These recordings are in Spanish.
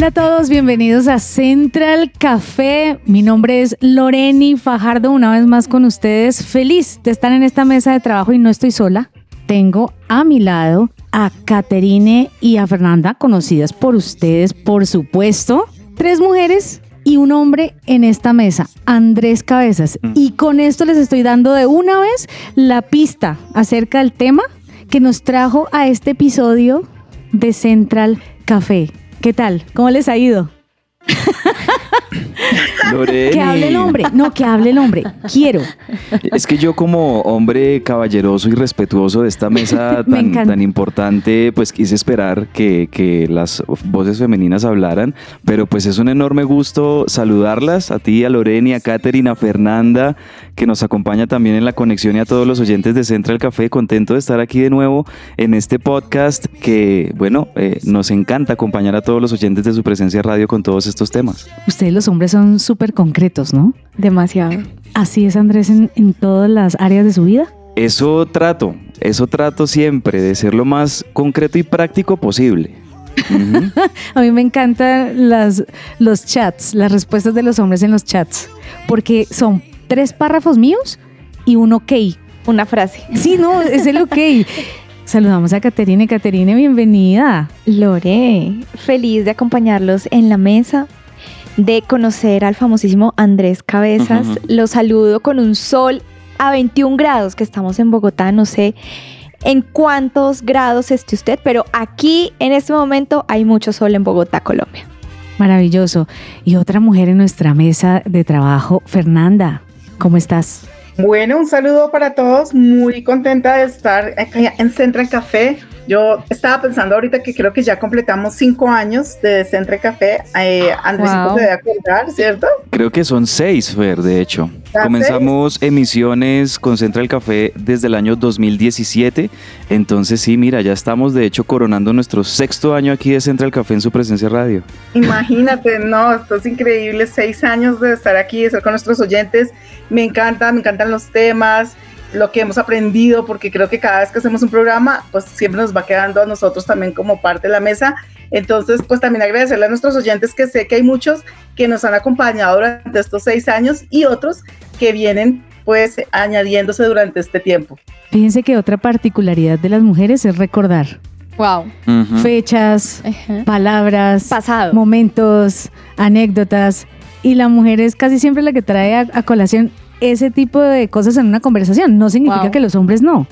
Hola a todos, bienvenidos a Central Café. Mi nombre es Loreni Fajardo, una vez más con ustedes. Feliz de estar en esta mesa de trabajo y no estoy sola. Tengo a mi lado a Caterine y a Fernanda, conocidas por ustedes, por supuesto. Tres mujeres y un hombre en esta mesa, Andrés Cabezas. Y con esto les estoy dando de una vez la pista acerca del tema que nos trajo a este episodio de Central Café. ¿Qué tal? ¿Cómo les ha ido? Loreni. Que hable el hombre. No, que hable el hombre. Quiero. Es que yo como hombre caballeroso y respetuoso de esta mesa Me tan, importante, pues quise esperar que, que las voces femeninas hablaran, pero pues es un enorme gusto saludarlas, a ti, a Loreni, a Katherine, a Fernanda, que nos acompaña también en la conexión y a todos los oyentes de Central Café, contento de estar aquí de nuevo en este podcast que, bueno, eh, nos encanta acompañar a todos los oyentes de su presencia radio con todos estos temas. Ustedes los hombres son súper concretos, ¿no? Demasiado. Así es Andrés en, en todas las áreas de su vida. Eso trato, eso trato siempre, de ser lo más concreto y práctico posible. A mí me encantan las, los chats, las respuestas de los hombres en los chats, porque son tres párrafos míos y un ok. Una frase. Sí, no, es el ok. Saludamos a Caterine. Caterine, bienvenida. Lore, feliz de acompañarlos en la mesa, de conocer al famosísimo Andrés Cabezas. Ujú. Los saludo con un sol a 21 grados, que estamos en Bogotá, no sé en cuántos grados esté usted, pero aquí en este momento hay mucho sol en Bogotá, Colombia. Maravilloso. Y otra mujer en nuestra mesa de trabajo, Fernanda. ¿Cómo estás? Bueno, un saludo para todos. Muy contenta de estar acá en Central Café. Yo estaba pensando ahorita que creo que ya completamos cinco años de Central Café. Eh, Andrés Wow. se debe acordar, ¿cierto? Creo que son seis, Fer, de hecho. ¿Ya Comenzamos emisiones con Central Café desde el año 2017. Entonces, sí, mira, ya estamos de hecho coronando nuestro sexto año aquí de Central Café en su presencia radio. Imagínate, no, esto es increíble. Seis años de estar aquí, de estar con nuestros oyentes. Me encanta, me encantan los temas, lo que hemos aprendido, porque creo que cada vez que hacemos un programa, pues siempre nos va quedando a nosotros también como parte de la mesa. Entonces, pues también agradecerle a nuestros oyentes que sé que hay muchos que nos han acompañado durante estos seis años y otros que vienen pues añadiéndose durante este tiempo. Fíjense que otra particularidad de las mujeres es recordar Wow. Fechas, palabras, Pasado. momentos, anécdotas. Y la mujer es casi siempre la que trae a, a colación ese tipo de cosas en una conversación. No significa Wow. que los hombres no,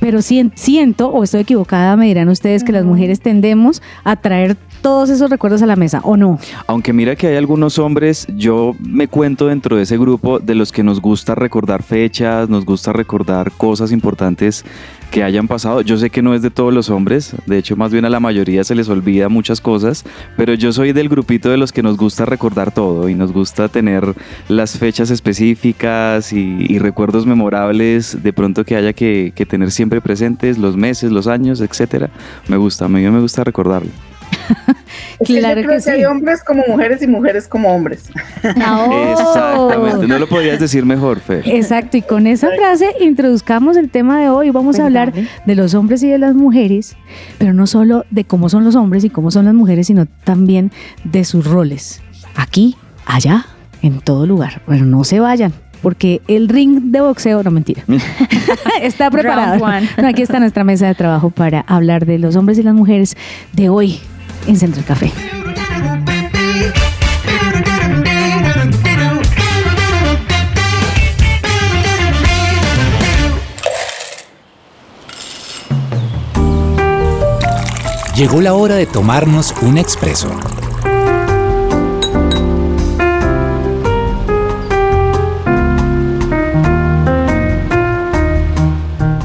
pero sien- siento, o estoy equivocada, me dirán ustedes que las mujeres tendemos a traer todos esos recuerdos a la mesa, ¿o no? Aunque mira que hay algunos hombres, yo me cuento dentro de ese grupo de los que nos gusta recordar fechas, nos gusta recordar cosas importantes que hayan pasado. Yo sé que no es de todos los hombres, de hecho más bien a la mayoría se les olvida muchas cosas, pero yo soy del grupito de los que nos gusta recordar todo y nos gusta tener las fechas específicas y, recuerdos memorables de pronto que haya que, que tener siempre presentes, los meses, los años, etcétera. Me gusta, a mí me gusta recordarlo. Es que Claro yo creo que que hay sí. hombres como mujeres y mujeres como hombres. Exactamente, no lo podías decir mejor, Fer. Exacto, y con esa frase introduzcamos el tema de hoy. Vamos a hablar de los hombres y de las mujeres, pero no solo de cómo son los hombres y cómo son las mujeres, sino también de sus roles. Aquí, allá, en todo lugar. Bueno, no se vayan. Porque el ring de boxeo, no mentira, está preparado. No, aquí está nuestra mesa de trabajo para hablar de los hombres y las mujeres de hoy en Central Café. Llegó la hora de tomarnos un expreso.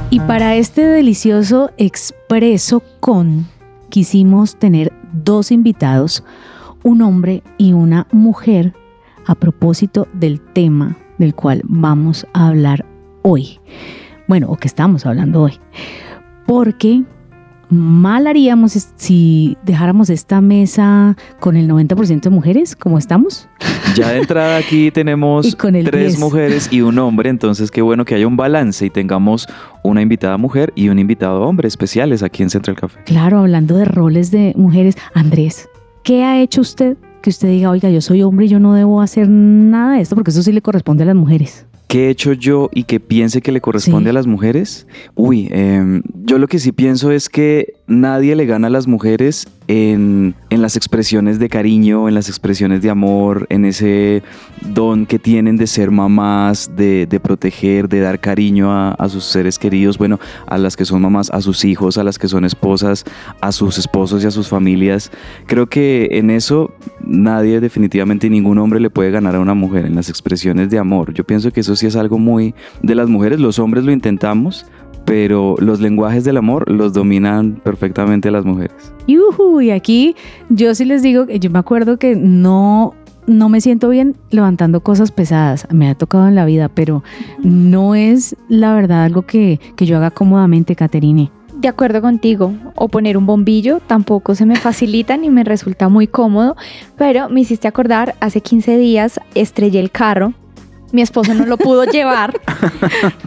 Y para este delicioso expreso con, quisimos tener dos invitados, un hombre y una mujer, a propósito del tema del cual vamos a hablar hoy. Bueno, o que estamos hablando hoy. Porque mal haríamos si dejáramos esta mesa con el 90% de mujeres, como estamos. Ya de entrada aquí tenemos con tres 10. mujeres y un hombre, entonces qué bueno que haya un balance y tengamos una invitada mujer y un invitado hombre especiales aquí en Central Café. Claro, hablando de roles de mujeres. Andrés, ¿qué ha hecho usted que usted diga, oiga, yo soy hombre y yo no debo hacer nada de esto porque eso sí le corresponde a las mujeres? ¿Qué he hecho yo y que piense que le corresponde Sí. a las mujeres? Uy, em, yo lo que sí pienso es que nadie le gana a las mujeres en, en las expresiones de cariño, en las expresiones de amor, en ese don que tienen de ser mamás, de, de proteger, de dar cariño a, a sus seres queridos, bueno, a las que son mamás, a sus hijos, a las que son esposas, a sus esposos y a sus familias. Creo que en eso nadie, definitivamente ningún hombre le puede ganar a una mujer, en las expresiones de amor. Yo pienso que eso sí es algo muy de las mujeres, los hombres lo intentamos, pero los lenguajes del amor los dominan perfectamente las mujeres. Y, ujú, y aquí yo sí les digo, que yo me acuerdo que no, no me siento bien levantando cosas pesadas. Me ha tocado en la vida, pero no es la verdad algo que, que yo haga cómodamente, Caterine. De acuerdo contigo, o poner un bombillo tampoco se me facilita ni me resulta muy cómodo, pero me hiciste acordar, hace 15 días estrellé el carro, mi esposo no lo pudo llevar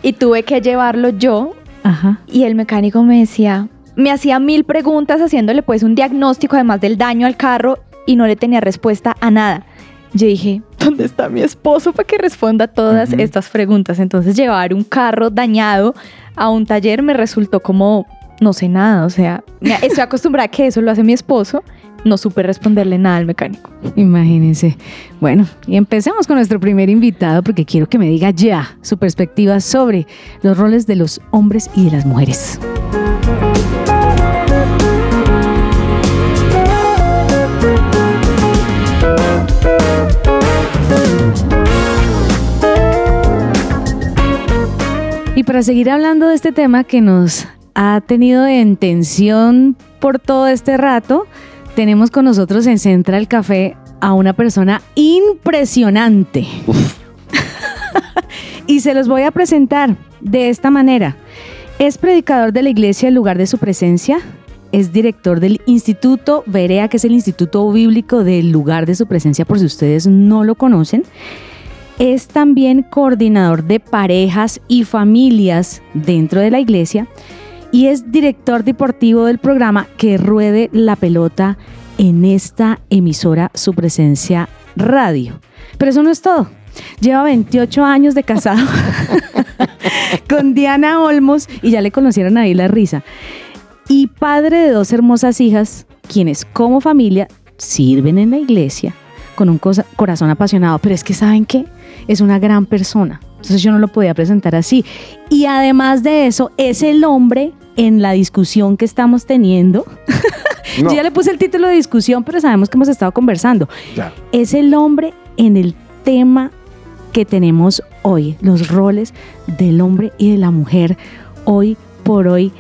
y tuve que llevarlo yo Ajá. y el mecánico me decía, me hacía mil preguntas haciéndole pues un diagnóstico además del daño al carro y no le tenía respuesta a nada. Yo dije, ¿dónde está mi esposo para que responda a todas estas preguntas? Entonces llevar un carro dañado a un taller me resultó como, no sé nada, o sea, estoy acostumbrada a que eso lo hace mi esposo, no supe responderle nada al mecánico. Imagínense. Bueno, y empecemos con nuestro primer invitado porque quiero que me diga ya su perspectiva sobre los roles de los hombres y de las mujeres. Y para seguir hablando de este tema que nos ha tenido en tensión por todo este rato, tenemos con nosotros en Central Café a una persona impresionante. y se los voy a presentar de esta manera. Es predicador de la iglesia en lugar de su presencia. Es director del Instituto Berea, que es el Instituto Bíblico del lugar de su presencia, por si ustedes no lo conocen. Es también coordinador de parejas y familias dentro de la iglesia y es director deportivo del programa Que Ruede la Pelota en esta emisora Su Presencia Radio. Pero eso no es todo. Lleva 28 años de casado con Diana Olmos y ya le conocieron ahí la risa. Y padre de dos hermosas hijas, quienes como familia sirven en la iglesia con un corazón apasionado. Pero es que, ¿saben qué? Es una gran persona. Entonces yo no lo podía presentar así. Y además de eso, es el hombre en la discusión que estamos teniendo. No, Yo ya le puse el título de discusión, pero sabemos que hemos estado conversando. ya. Es el hombre en el tema que tenemos hoy, los roles del hombre y de la mujer hoy por hoy.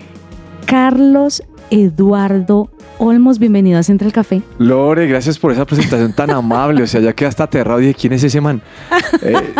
Carlos Eduardo Olmos, bienvenido a Central Café. Lore, gracias por esa presentación tan amable. O sea, ya quedé hasta aterrado y dije, ¿quién es ese man? Eh,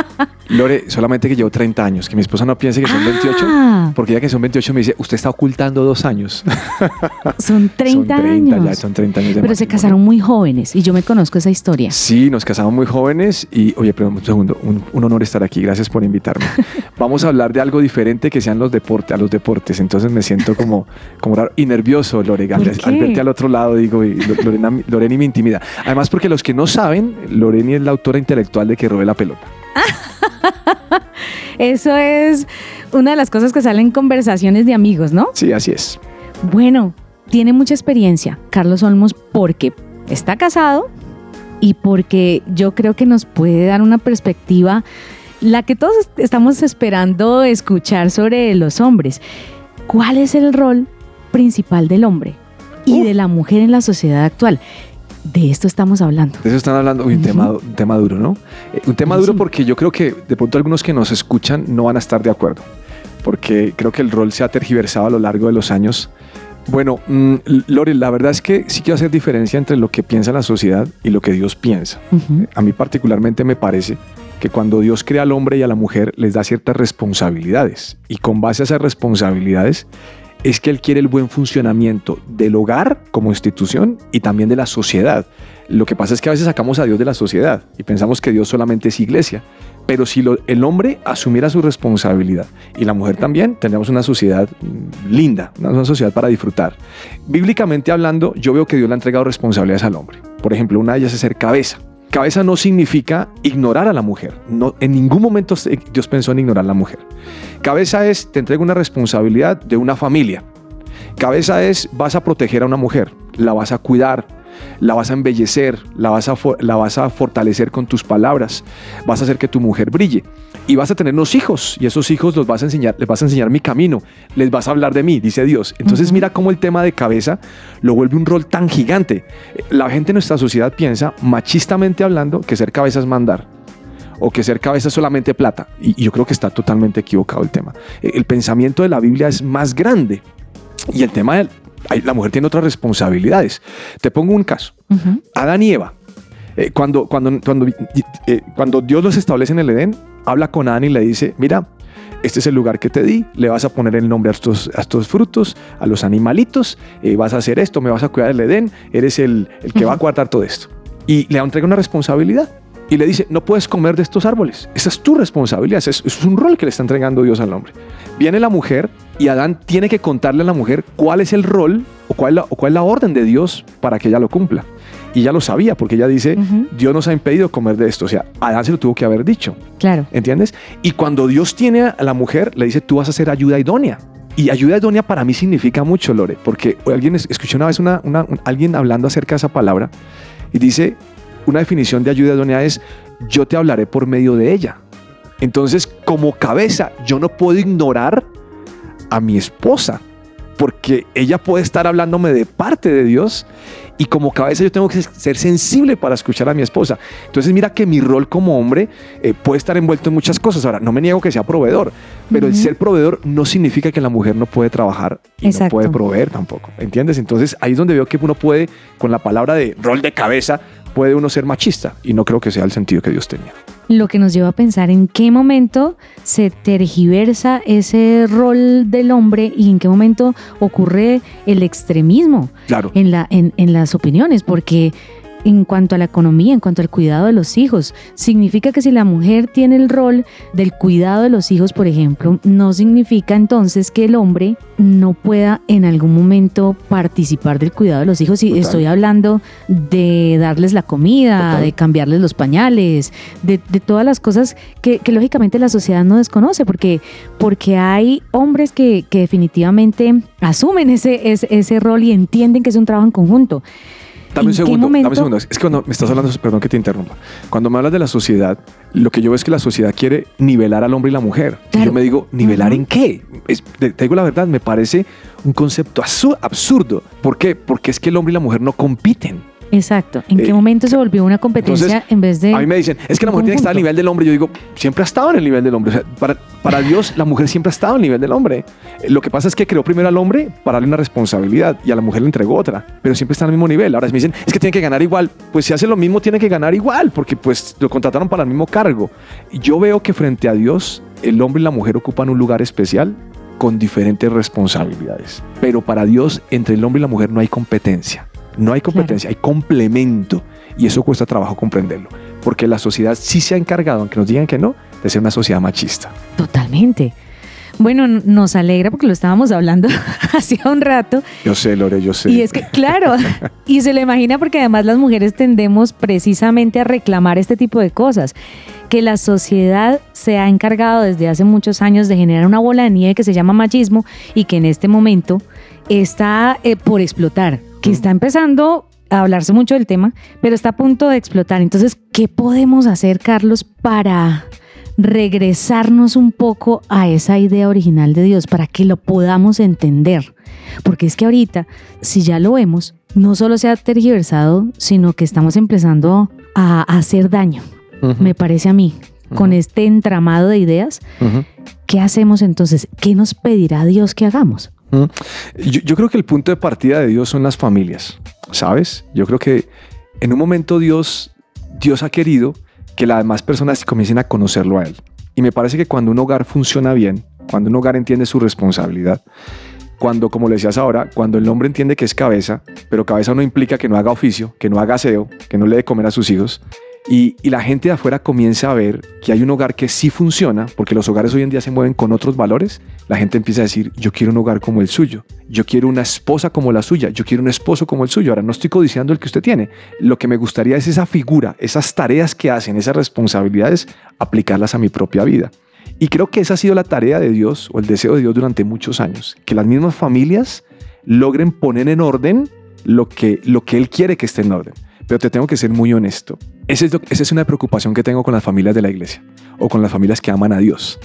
Lore, solamente que llevo 30 años, que mi esposa no piense que son 28. Ah, Porque ya que son 28 me dice, usted está ocultando dos años. son 30, son 30 años. ya, son 30 años de pero se casaron muy jóvenes y yo me conozco esa historia. Sí, nos casamos muy jóvenes y, oye, perdón un segundo, un, un honor estar aquí, gracias por invitarme. Vamos a hablar de algo diferente que sean los deportes, a los deportes, entonces me siento como, como raro y nervioso, Lore, al, ¿Por al verte al otro lado, digo, y Lo- Lorena, Loreni me intimida. Además, porque los que no saben, Loreni es la autora intelectual de Que robe la pelota. Eso es una de las cosas que salen en conversaciones de amigos, ¿no? Sí, así es. Bueno, tiene mucha experiencia Carlos Olmos porque está casado y porque yo creo que nos puede dar una perspectiva, la que todos est- estamos esperando escuchar sobre los hombres. ¿Cuál es el rol principal del hombre y Uf. de la mujer en la sociedad actual? De esto estamos hablando. De eso están hablando, uy, un, Ujú. tema, un tema duro, ¿no? Eh, un tema Sí. duro porque yo creo que de pronto algunos que nos escuchan no van a estar de acuerdo, porque creo que el rol se ha tergiversado a lo largo de los años Bueno, mm, Lore, la verdad es que sí quiero hacer diferencia entre lo que piensa la sociedad y lo que Dios piensa. Ujú. A mí particularmente me parece que cuando Dios crea al hombre y a la mujer les da ciertas responsabilidades y con base a esas responsabilidades es que Él quiere el buen funcionamiento del hogar como institución y también de la sociedad. Lo que pasa es que a veces sacamos a Dios de la sociedad y pensamos que Dios solamente es iglesia. Pero si el hombre asumiera su responsabilidad y la mujer también, tendríamos una sociedad mm, linda, una sociedad para disfrutar. Bíblicamente hablando, yo veo que Dios le ha entregado responsabilidades al hombre. Por ejemplo, una de ellas es ser cabeza. Cabeza no significa ignorar a la mujer. No, en ningún momento Dios pensó en ignorar a la mujer. Cabeza es, te entrego una responsabilidad de una familia. Cabeza es, vas a proteger a una mujer, la vas a cuidar, la vas a embellecer, la vas a, la vas a fortalecer con tus palabras, vas a hacer que tu mujer brille. Y vas a tener unos hijos y esos hijos los vas a enseñar, les vas a enseñar mi camino, les vas a hablar de mí, dice Dios. Entonces mira cómo el tema de cabeza lo vuelve un rol tan gigante. La gente en nuestra sociedad piensa, machistamente hablando, que ser cabeza es mandar o que ser cabeza es solamente plata. Y, y yo creo que está totalmente equivocado el tema. El pensamiento de la Biblia es más grande y el tema de la mujer tiene otras responsabilidades. Te pongo un caso. Ujú. Adán y Eva. Eh, cuando, cuando, cuando, eh, cuando Dios los establece en el Edén, habla con Adán y le dice, mira, este es el lugar que te di, le vas a poner el nombre a estos, a estos frutos, a los animalitos, eh, vas a hacer esto, me vas a cuidar el Edén, eres el, el que va a guardar todo esto. Y le entrega una responsabilidad. Y le dice, no puedes comer de estos árboles. Esa es tu responsabilidad. Eso es, un rol que le está entregando Dios al hombre. Viene la mujer y Adán tiene que contarle a la mujer cuál es el rol o cuál es la, o cuál es la orden de Dios para que ella lo cumpla. Y ella lo sabía porque ella dice. Dios nos ha impedido comer de esto. O sea, Adán se lo tuvo que haber dicho. Claro. ¿Entiendes? Y cuando Dios tiene a la mujer, le dice, tú vas a ser ayuda idónea. Y ayuda idónea para mí significa mucho, Lore, porque alguien es- escuché una vez una, una- un- alguien hablando acerca de esa palabra y dice, una definición de ayuda idónea es, yo te hablaré por medio de ella. Entonces, como cabeza, yo no puedo ignorar a mi esposa, porque ella puede estar hablándome de parte de Dios y como cabeza yo tengo que ser sensible para escuchar a mi esposa. Entonces mira que mi rol como hombre eh, puede estar envuelto en muchas cosas. Ahora, no me niego que sea proveedor, pero el ser proveedor no significa que la mujer no puede trabajar y Exacto. no puede proveer tampoco. ¿Entiendes? Entonces ahí es donde veo que uno puede, con la palabra de rol de cabeza, puede uno ser machista y no creo que sea el sentido que Dios tenía. Lo que nos lleva a pensar en qué momento se tergiversa ese rol del hombre y en qué momento ocurre el extremismo Claro. en, la, en, en las opiniones, porque en cuanto a la economía, en cuanto al cuidado de los hijos, significa que si la mujer tiene el rol del cuidado de los hijos, por ejemplo, no significa entonces que el hombre no pueda en algún momento participar del cuidado de los hijos. Y estoy hablando de darles la comida, Total. de cambiarles los pañales, de, de todas las cosas que, que lógicamente la sociedad no desconoce, porque, porque hay hombres que, que definitivamente asumen ese, ese, ese rol y entienden que es un trabajo en conjunto. Dame un ¿En qué segundo, dame un segundo. Es que cuando me estás hablando, perdón que te interrumpa. Cuando me hablas de la sociedad, lo que yo veo es que la sociedad quiere nivelar al hombre y la mujer. Y Claro. yo me digo, ¿nivelar Ujú. en qué? Es- te, te digo la verdad, me parece un concepto absurdo. ¿Por qué? Porque es que el hombre y la mujer no compiten. Exacto. ¿En Eh, qué momento se volvió una competencia entonces, en vez de... A mí me dicen, es que la mujer tiene que estar al nivel del hombre. Yo digo, siempre ha estado en el nivel del hombre. O sea, para, para Dios, la mujer siempre ha estado al nivel del hombre. Eh, Lo que pasa es que creó primero al hombre para darle una responsabilidad y a la mujer le entregó otra, pero siempre está al mismo nivel. Ahora si me dicen, es que tiene que ganar igual. Pues si hace lo mismo, tiene que ganar igual, porque pues lo contrataron para el mismo cargo. Yo veo que frente a Dios, el hombre y la mujer ocupan un lugar especial con diferentes responsabilidades. Pero para Dios, entre el hombre y la mujer no hay competencia. No hay competencia, hay complemento. Y eso cuesta trabajo comprenderlo. Porque la sociedad sí se ha encargado, aunque nos digan que no, de ser una sociedad machista. Totalmente. Bueno, nos alegra porque lo estábamos hablando hacía un rato. Yo sé, Lore, yo sé. Y es que, claro, y se lo imagina porque además las mujeres tendemos precisamente a reclamar este tipo de cosas. Que la sociedad se ha encargado desde hace muchos años de generar una bola de nieve que se llama machismo y que en este momento está eh, por explotar, que está empezando a hablarse mucho del tema, pero está a punto de explotar. Entonces, ¿qué podemos hacer, Carlos, para regresarnos un poco a esa idea original de Dios, para que lo podamos entender? Porque es que ahorita, si ya lo vemos, no solo se ha tergiversado, sino que estamos empezando a hacer daño, me parece a mí, con este entramado de ideas. ujú. ¿Qué hacemos entonces? ¿Qué nos pedirá Dios que hagamos? Yo, yo creo que el punto de partida de Dios son las familias, ¿sabes? Yo creo que en un momento Dios, Dios ha querido que las demás personas comiencen a conocerlo a Él. Y me parece que cuando un hogar funciona bien, cuando un hogar entiende su responsabilidad, cuando, como le decías ahora, cuando el hombre entiende que es cabeza, pero cabeza no implica que no haga oficio, que no haga aseo, que no le dé comer a sus hijos, y, la gente de afuera comienza a ver que hay un hogar que sí funciona, porque los hogares hoy en día se mueven con otros valores, la gente empieza a decir, yo quiero un hogar como el suyo, yo quiero una esposa como la suya, yo quiero un esposo como el suyo. Ahora no estoy codiciando el que usted tiene, lo que me gustaría es esa figura, esas tareas que hacen, esas responsabilidades, aplicarlas a mi propia vida. Y creo que esa ha sido la tarea de Dios o el deseo de Dios durante muchos años, que las mismas familias logren poner en orden lo que, lo que Él quiere que esté en orden. Pero te tengo que ser muy honesto. Esa es, esa es una preocupación que tengo con las familias de la iglesia o con las familias que aman a Dios.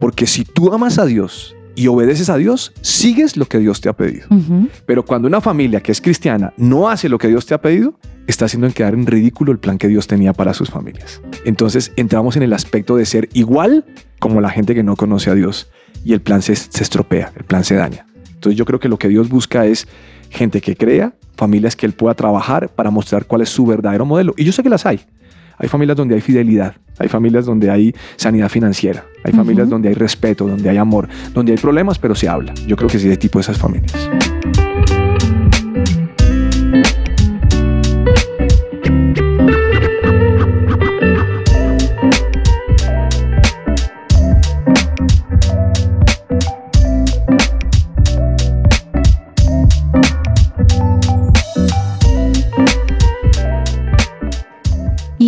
Porque si tú amas a Dios y obedeces a Dios, sigues lo que Dios te ha pedido. Uh -huh. Pero cuando una familia que es cristiana no hace lo que Dios te ha pedido, está haciendo quedar en ridículo el plan que Dios tenía para sus familias. Entonces entramos en el aspecto de ser igual como la gente que no conoce a Dios y el plan se, se estropea, el plan se daña. Entonces yo creo que lo que Dios busca es gente que crea, familias que él pueda trabajar para mostrar cuál es su verdadero modelo. Y yo sé que las hay. Hay familias donde hay fidelidad, hay familias donde hay sanidad financiera, hay uh -huh. familias donde hay respeto, donde hay amor, donde hay problemas, pero se habla. Yo creo que sí, de tipo de esas familias.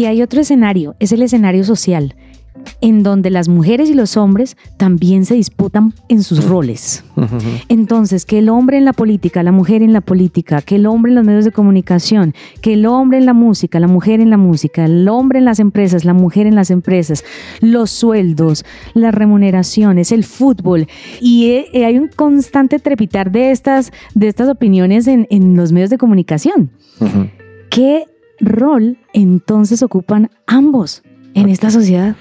Y hay otro escenario, es el escenario social, en donde las mujeres y los hombres también se disputan en sus roles. Entonces, que el hombre en la política, la mujer en la política, que el hombre en los medios de comunicación, que el hombre en la música, la mujer en la música, el hombre en las empresas, la mujer en las empresas, los sueldos, las remuneraciones, el fútbol. Y eh, hay un constante trepitar de estas, de estas opiniones en, en los medios de comunicación. ¿Qué rol entonces ocupan ambos en esta sociedad?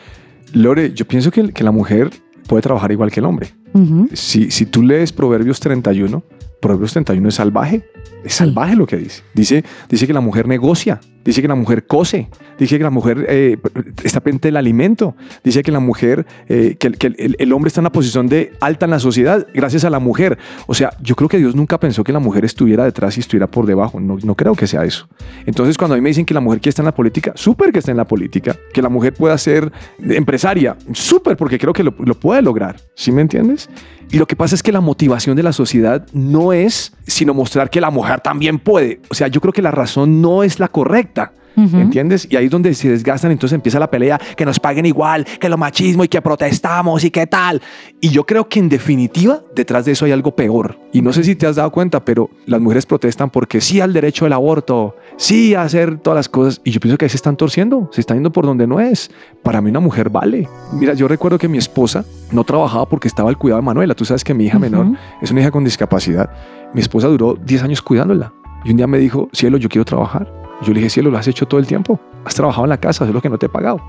Lore, yo pienso que, que la mujer puede trabajar igual que el hombre. Uh -huh. si, si tú lees Proverbios 31, Proverbios 31 es salvaje. Es sí. salvaje lo que dice. dice. Dice que la mujer negocia, dice que la mujer cose, dice que la mujer eh, está pendiente del alimento, dice que la mujer, eh, que, el, hombre está en una posición de alta en la sociedad gracias a la mujer. O sea, yo creo que Dios nunca pensó que la mujer estuviera detrás y estuviera por debajo. No, no creo que sea eso. Entonces, cuando a mí me dicen que la mujer quiere estar en la política, súper que esté en la política, que la mujer pueda ser empresaria, súper, porque creo que lo, lo puede lograr. ¿Sí me entiendes? Y lo que pasa es que la motivación de la sociedad no es sino mostrar que la mujer también puede. O sea, yo creo que la razón no es la correcta. Uh -huh. ¿Entiendes? Y ahí es donde se desgastan, entonces empieza la pelea, que nos paguen igual, que lo machismo y que protestamos y qué tal. Y yo creo que en definitiva, detrás de eso hay algo peor. Y no sé si te has dado cuenta, pero las mujeres protestan porque sí al derecho al aborto, sí a hacer todas las cosas. Y yo pienso que ahí se están torciendo, se están yendo por donde no es. Para mí una mujer vale. Mira, yo recuerdo que mi esposa no trabajaba porque estaba al cuidado de Manuela. Tú sabes que mi hija uh -huh. menor es una hija con discapacidad. Mi esposa duró 10 años cuidándola. Y un día me dijo, cielo, yo quiero trabajar. Yo le dije, cielo, lo has hecho todo el tiempo. Has trabajado en la casa, es lo que no te he pagado.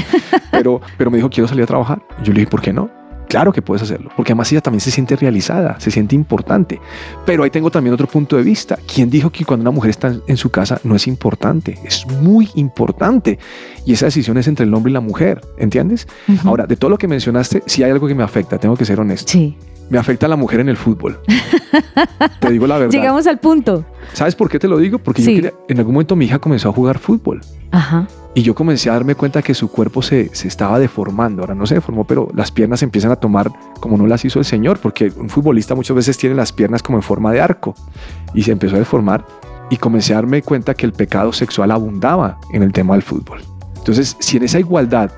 pero, pero me dijo, quiero salir a trabajar. Yo le dije, ¿por qué no? Claro que puedes hacerlo, porque además ella también se siente realizada, se siente importante. Pero ahí tengo también otro punto de vista. ¿Quién dijo que cuando una mujer está en su casa no es importante? Es muy importante. Y esa decisión es entre el hombre y la mujer, ¿entiendes? Uh -huh. Ahora, de todo lo que mencionaste, si hay algo que me afecta, tengo que ser honesto. Sí. Me afecta a la mujer en el fútbol. te digo la verdad. Llegamos al punto. ¿Sabes por qué te lo digo? Porque sí. yo quería, en algún momento mi hija comenzó a jugar fútbol. Ajá. Y yo comencé a darme cuenta que su cuerpo se, se, estaba deformando. Ahora no se deformó, pero las piernas empiezan a tomar como no las hizo el Señor, porque un futbolista muchas veces tiene las piernas como en forma de arco. Y se empezó a deformar. Y comencé a darme cuenta que el pecado sexual abundaba en el tema del fútbol. Entonces, si en esa igualdad,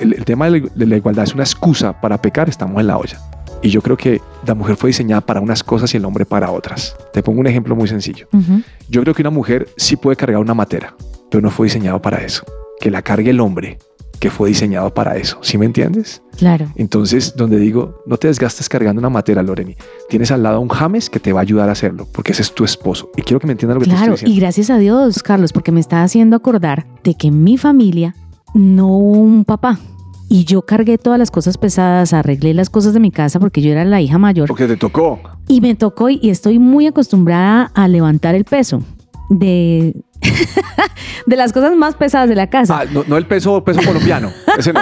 el, el tema de la, de la igualdad es una excusa para pecar, estamos en la olla. Y yo creo que la mujer fue diseñada para unas cosas y el hombre para otras. Te pongo un ejemplo muy sencillo. Uh -huh. Yo creo que una mujer sí puede cargar una matera, pero no fue diseñado para eso. Que la cargue el hombre, que fue diseñado para eso. ¿Sí me entiendes? Claro. Entonces, donde digo, no te desgastes cargando una matera, Loreni. Tienes al lado a un James que te va a ayudar a hacerlo, porque ese es tu esposo. Y quiero que me entiendan lo que claro, te estoy diciendo. y gracias a Dios, Carlos, porque me está haciendo acordar de que en mi familia no hubo un papá y yo cargué todas las cosas pesadas, arreglé las cosas de mi casa porque yo era la hija mayor Porque te tocó. y me tocó y estoy muy acostumbrada a levantar el peso de, de las cosas más pesadas de la casa. Ah, no, no el peso, peso colombiano. Ese no.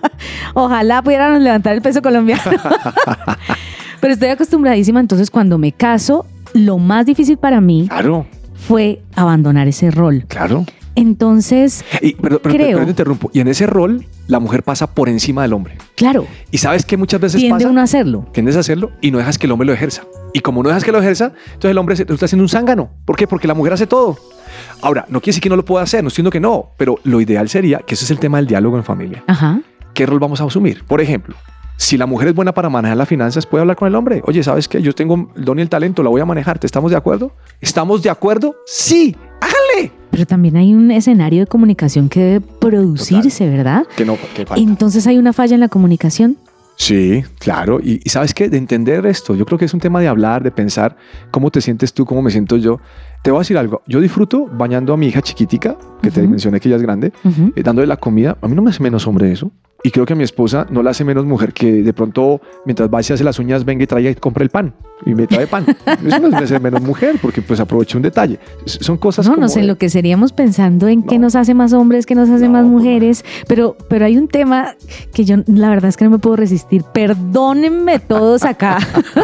Ojalá pudiéramos levantar el peso colombiano. Pero estoy acostumbradísima, entonces cuando me caso, lo más difícil para mí Claro, fue abandonar ese rol. claro. Entonces, Y, Creo. interrumpo. Y en ese rol, la mujer pasa por encima del hombre. claro, Y sabes que muchas veces tiende pasa. uno a hacerlo. tiendes a hacerlo y no dejas que el hombre lo ejerza. Y como no dejas que lo ejerza, entonces el hombre se está haciendo un zángano. ¿Por qué? Porque la mujer hace todo. Ahora, no quiere decir que no lo pueda hacer, no estoy diciendo que no, pero lo ideal sería, que ese es el tema del diálogo en familia. Ajá. ¿Qué rol vamos a asumir? Por ejemplo, si la mujer es buena para manejar las finanzas, puede hablar con el hombre. Oye, ¿sabes qué? Yo tengo el don y el talento, la voy a manejar. ¿Te estamos de acuerdo? ¿Estamos de acuerdo? Sí, háganle. Pero también hay un escenario de comunicación que debe producirse, ¿verdad? Que no, que falta. Entonces hay una falla en la comunicación. Sí, claro. Y, y sabes qué, de entender esto, yo creo que es un tema de hablar, de pensar cómo te sientes tú, cómo me siento yo. Te voy a decir algo. Yo disfruto bañando a mi hija chiquitica, que te mencioné que ella es grande, eh, dándole la comida. A mí no me hace menos hombre eso. Y creo que a mi esposa no la hace menos mujer que de pronto, mientras va y se hace las uñas, venga y traiga y compra el pan. Y me trae pan. Eso no me hace menos mujer, porque pues aproveché un detalle. Son cosas No, como no sé, de- lo que seríamos pensando en qué No. nos hace más hombres, qué nos hace No, más pues, mujeres, pero, pero hay un tema que yo la verdad es que no me puedo resistir. Perdónenme todos acá,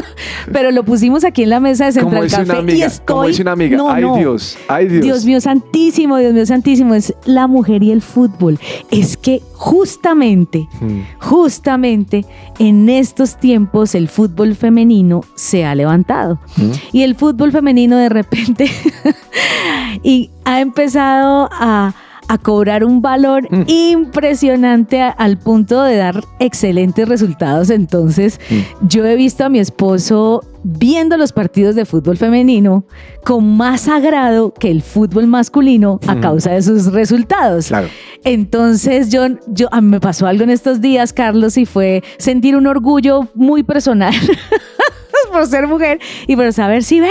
pero lo pusimos aquí en la mesa de Como Central dice Café una amiga, y estoy... como dice una amiga, No, ay no. Dios, ay Dios. Dios mío santísimo, Dios mío santísimo, es la mujer y el fútbol. Es que justamente, Mm. justamente en estos tiempos el fútbol femenino se ha levantado. Mm. Y el fútbol femenino de repente y ha empezado a, a cobrar un valor Mm. impresionante a- al punto de dar excelentes resultados. Entonces, Mm. yo he visto a mi esposo viendo los partidos de fútbol femenino con más agrado que el fútbol masculino a Mm. causa de sus resultados. Claro. Entonces yo, yo a mí me pasó algo en estos días, Carlos, y fue sentir un orgullo muy personal por ser mujer y por saber si ven,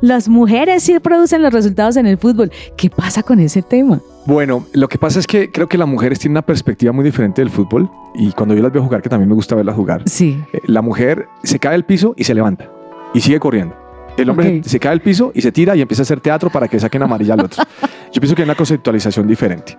las mujeres sí producen los resultados en el fútbol. ¿Qué pasa con ese tema? Bueno, lo que pasa es que creo que las mujeres tienen una perspectiva muy diferente del fútbol y cuando yo las veo jugar, que también me gusta verlas jugar, Sí. eh, la mujer se cae al piso y se levanta y sigue corriendo. El hombre se cae al piso y se tira y empieza a hacer teatro para que saquen amarilla al otro. Yo pienso que hay una conceptualización diferente.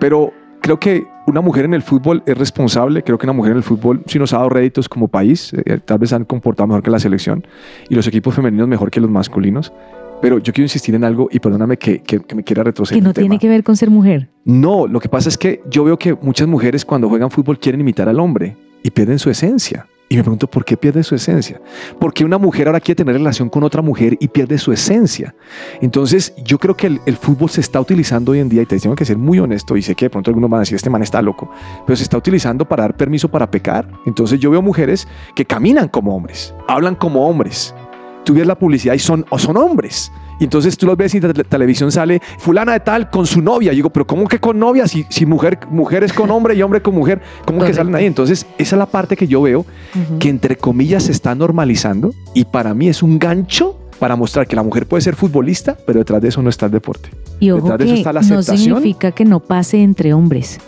Pero creo que una mujer en el fútbol es responsable. Creo que una mujer en el fútbol sí nos ha dado réditos como país. eh, tal vez han comportado mejor que la selección y los equipos femeninos mejor que los masculinos. Pero yo quiero insistir en algo y perdóname que, que- que me quiera retroceder. Que no tema. tiene que ver con ser mujer. No, lo que pasa es que yo veo que muchas mujeres cuando juegan fútbol quieren imitar al hombre y pierden su esencia. Y me pregunto, ¿por qué pierde su esencia? Porque una mujer ahora quiere tener relación con otra mujer y pierde su esencia. Entonces, yo creo que el, el fútbol se está utilizando hoy en día, y te tengo que ser muy honesto, y sé que de pronto algunos van a decir, este man está loco, pero se está utilizando para dar permiso para pecar. Entonces, yo veo mujeres que caminan como hombres, hablan como hombres. Tú ves la publicidad y son, o son hombres. Y entonces tú los ves y en televisión sale fulana de tal con su novia. Y digo, pero ¿cómo que con novia? Si, si mujer, mujeres con hombre y hombre con mujer, ¿cómo que salen ahí? Entonces, esa es la parte que yo veo que entre comillas se está normalizando y para mí es un gancho para mostrar que la mujer puede ser futbolista, pero detrás de eso no está el deporte. y ojo detrás de eso está la no aceptación. significa que no pase entre hombres.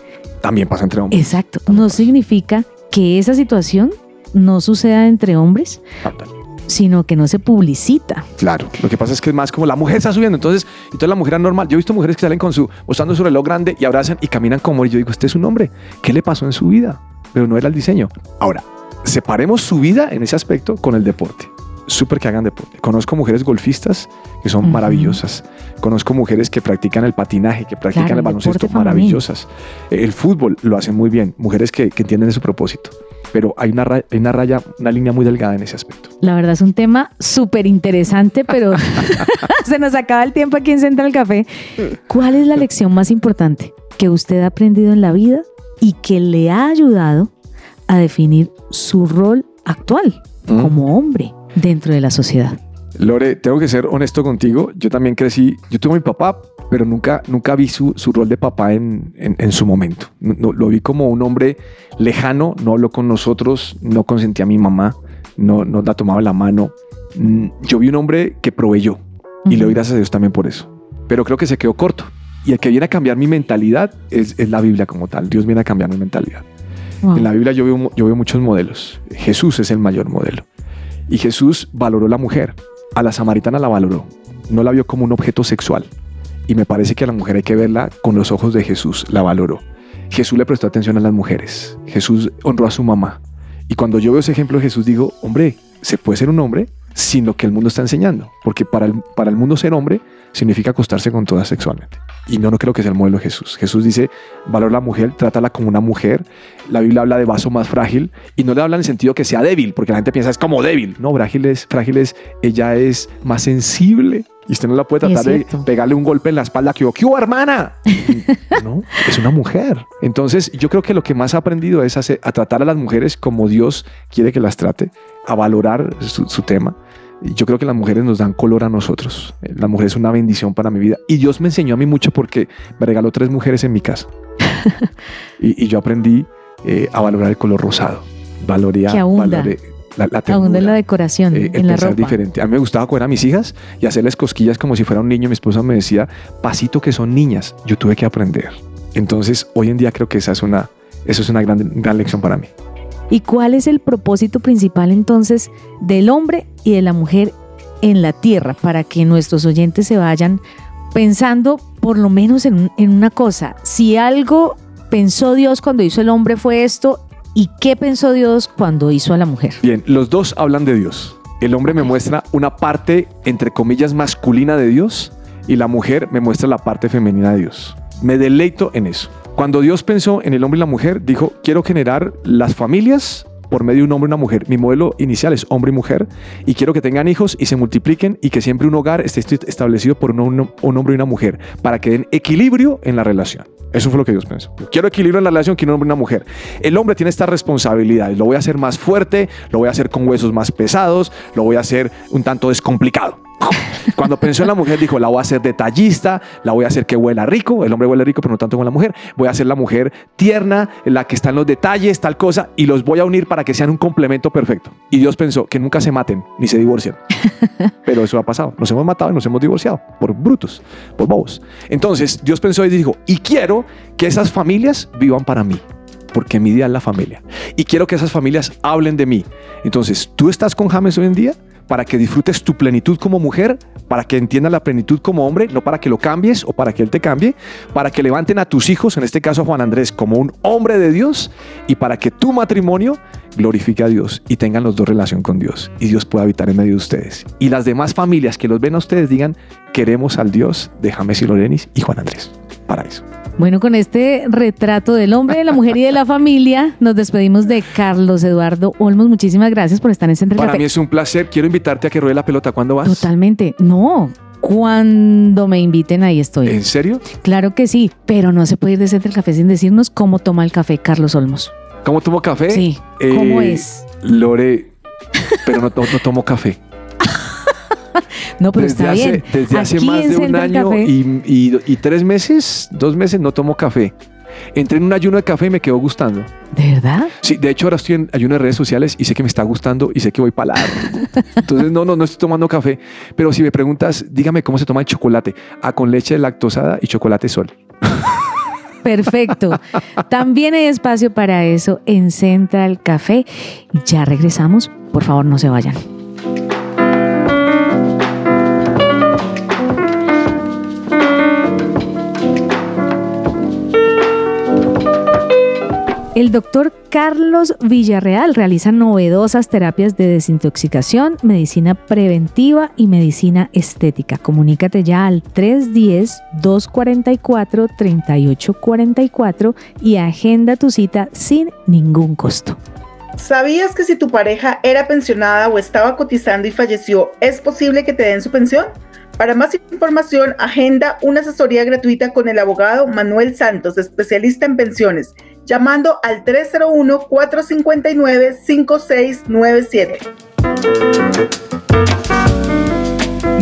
También pasa entre hombres. Exacto. No significa que esa situación no suceda entre hombres, Fatal. Sino que no se publicita. Claro, lo que pasa es que es más como la mujer está subiendo, entonces, entonces la mujer es normal. Yo he visto mujeres que salen con su, usando su reloj grande y abrazan y caminan como y yo digo, este es un hombre, ¿qué le pasó en su vida? Pero no era el diseño. Ahora, separemos su vida en ese aspecto con el deporte. Súper que hagan deporte. Conozco mujeres golfistas que son maravillosas. Conozco mujeres que practican el patinaje, que practican Claro, el baloncesto, maravillosas. El fútbol lo hacen muy bien. Mujeres que, que entienden su propósito. Pero hay una, ra- hay una raya, una línea muy delgada en ese aspecto. La verdad es un tema súper interesante, pero se nos acaba el tiempo aquí en Central Café. ¿Cuál es la lección más importante que usted ha aprendido en la vida y que le ha ayudado a definir su rol actual Mm. como hombre dentro de la sociedad? Lore, tengo que ser honesto contigo. Yo también crecí, yo tuve a mi papá, pero nunca, nunca vi su, su rol de papá en, en- en su momento. No- no, lo vi como un hombre lejano, no habló con nosotros, no consentía a mi mamá, no nos la tomaba la mano. Mm, Yo vi un hombre que proveyó y le doy gracias a Dios también por eso. Pero creo que se quedó corto. Y el que viene a cambiar mi mentalidad es, es la Biblia como tal. Dios viene a cambiar mi mentalidad. Wow. En la Biblia yo veo, yo veo muchos modelos. Jesús es el mayor modelo. Y Jesús valoró la mujer. A la samaritana la valoró. No la vio como un objeto sexual. Y me parece que a la mujer hay que verla con los ojos de Jesús. La valoró. Jesús le prestó atención a las mujeres. Jesús honró a su mamá. Y cuando yo veo ese ejemplo de Jesús digo, hombre, se puede ser un hombre sin lo que el mundo está enseñando. Porque para el, para el mundo ser hombre significa acostarse con todas sexualmente. Y no, no creo que sea el modelo de Jesús. Jesús dice, valora a la mujer, trátala como una mujer. La Biblia habla de vaso más frágil y no le habla en el sentido que sea débil, porque la gente piensa es como débil. No, frágil es, frágil es, ella es más sensible. Y usted no la puede tratar de pegarle un golpe en la espalda que ¿qué hubo, hermana? no, es una mujer. Entonces, yo creo que lo que más ha aprendido es hacer- a tratar a las mujeres como Dios quiere que las trate, a valorar su, su tema. Yo creo que las mujeres nos dan color a nosotros. Eh, La mujer es una bendición para mi vida. Y Dios me enseñó a mí mucho porque me regaló tres mujeres en mi casa. y, y yo aprendí eh, a valorar el color rosado. Valoría, Que abunda. valoré la, la Aún en la ternura, decoración, eh, en la ropa. diferente. A mí me gustaba coger a mis hijas y hacerles cosquillas como si fuera un niño. Mi esposa me decía, pasito que son niñas. Yo tuve que aprender. Entonces, hoy en día creo que esa es una, eso es una gran, gran lección para mí. ¿Y cuál es el propósito principal entonces del hombre y de la mujer en la tierra para que nuestros oyentes se vayan pensando por lo menos en, un- en una cosa? Si algo pensó Dios cuando hizo el hombre fue esto, ¿y qué pensó Dios cuando hizo a la mujer? Bien, los dos hablan de Dios. El hombre me muestra una parte, entre comillas, masculina de Dios y la mujer me muestra la parte femenina de Dios. Me deleito en eso. Cuando Dios pensó en el hombre y la mujer, dijo, quiero generar las familias por medio de un hombre y una mujer. Mi modelo inicial es hombre y mujer y quiero que tengan hijos y se multipliquen y que siempre un hogar esté est- establecido por un hombre y una mujer para que den equilibrio en la relación. Eso fue lo que Dios pensó. Quiero equilibrio en la relación, quiero un hombre y una mujer. El hombre tiene estas responsabilidades. Lo voy a hacer más fuerte, lo voy a hacer con huesos más pesados, lo voy a hacer un tanto descomplicado. Cuando pensó en la mujer, dijo, la voy a hacer detallista, la voy a hacer que huela rico. El hombre huele rico, pero no tanto con la mujer. Voy a hacer la mujer tierna, la que está en los detalles, tal cosa, y los voy a unir para que sean un complemento perfecto. Y Dios pensó que nunca se maten ni se divorcien. Pero eso ha pasado. Nos hemos matado y nos hemos divorciado por brutos, por bobos. Entonces Dios pensó y dijo, y quiero que esas familias vivan para mí. Porque mi día es la familia. Y quiero que esas familias hablen de mí. Entonces, tú estás con James hoy en día para que disfrutes tu plenitud como mujer, para que entiendas la plenitud como hombre, no para que lo cambies o para que él te cambie, para que levanten a tus hijos, en este caso a Juan Andrés, como un hombre de Dios y para que tu matrimonio glorifique a Dios y tengan los dos relación con Dios y Dios pueda habitar en medio de ustedes. Y las demás familias que los ven a ustedes digan, queremos al Dios de James y Lorenis y Juan Andrés. Para eso. Bueno, con este retrato del hombre, de la mujer y de la familia, nos despedimos de Carlos Eduardo Olmos. Muchísimas gracias por estar en Central Para mí es un placer. Quiero invitarte a que ruede la pelota. ¿Cuándo vas? Totalmente. No, cuando me inviten ahí estoy. ¿En serio? Claro que sí, pero no se puede ir de Central Café sin decirnos cómo toma el café Carlos Olmos. ¿Cómo tomo café? Sí, ¿cómo Eh, es? Lore, pero no, no- no tomo café. No, pero desde está hace, bien. desde hace Aquí más de un año y, y- y tres meses, dos meses no tomo café. Entré en un ayuno de café y me quedó gustando. ¿De verdad? Sí, de hecho ahora estoy en ayuno de redes sociales y sé que me está gustando y sé que voy para. Entonces no, no, no estoy tomando café. Pero si me preguntas, dígame cómo se toma el chocolate. Ah, con leche lactosada y chocolate sol. Perfecto. También hay espacio para eso en Central Café. Ya regresamos. Por favor, no se vayan. El doctor Carlos Villarreal realiza novedosas terapias de desintoxicación, medicina preventiva y medicina estética. Comunícate ya al 310-244-3844 y agenda tu cita sin ningún costo. ¿Sabías que si tu pareja era pensionada o estaba cotizando y falleció, es posible que te den su pensión? Para más información, agenda una asesoría gratuita con el abogado Manuel Santos, especialista en pensiones, llamando al 301-459-5697.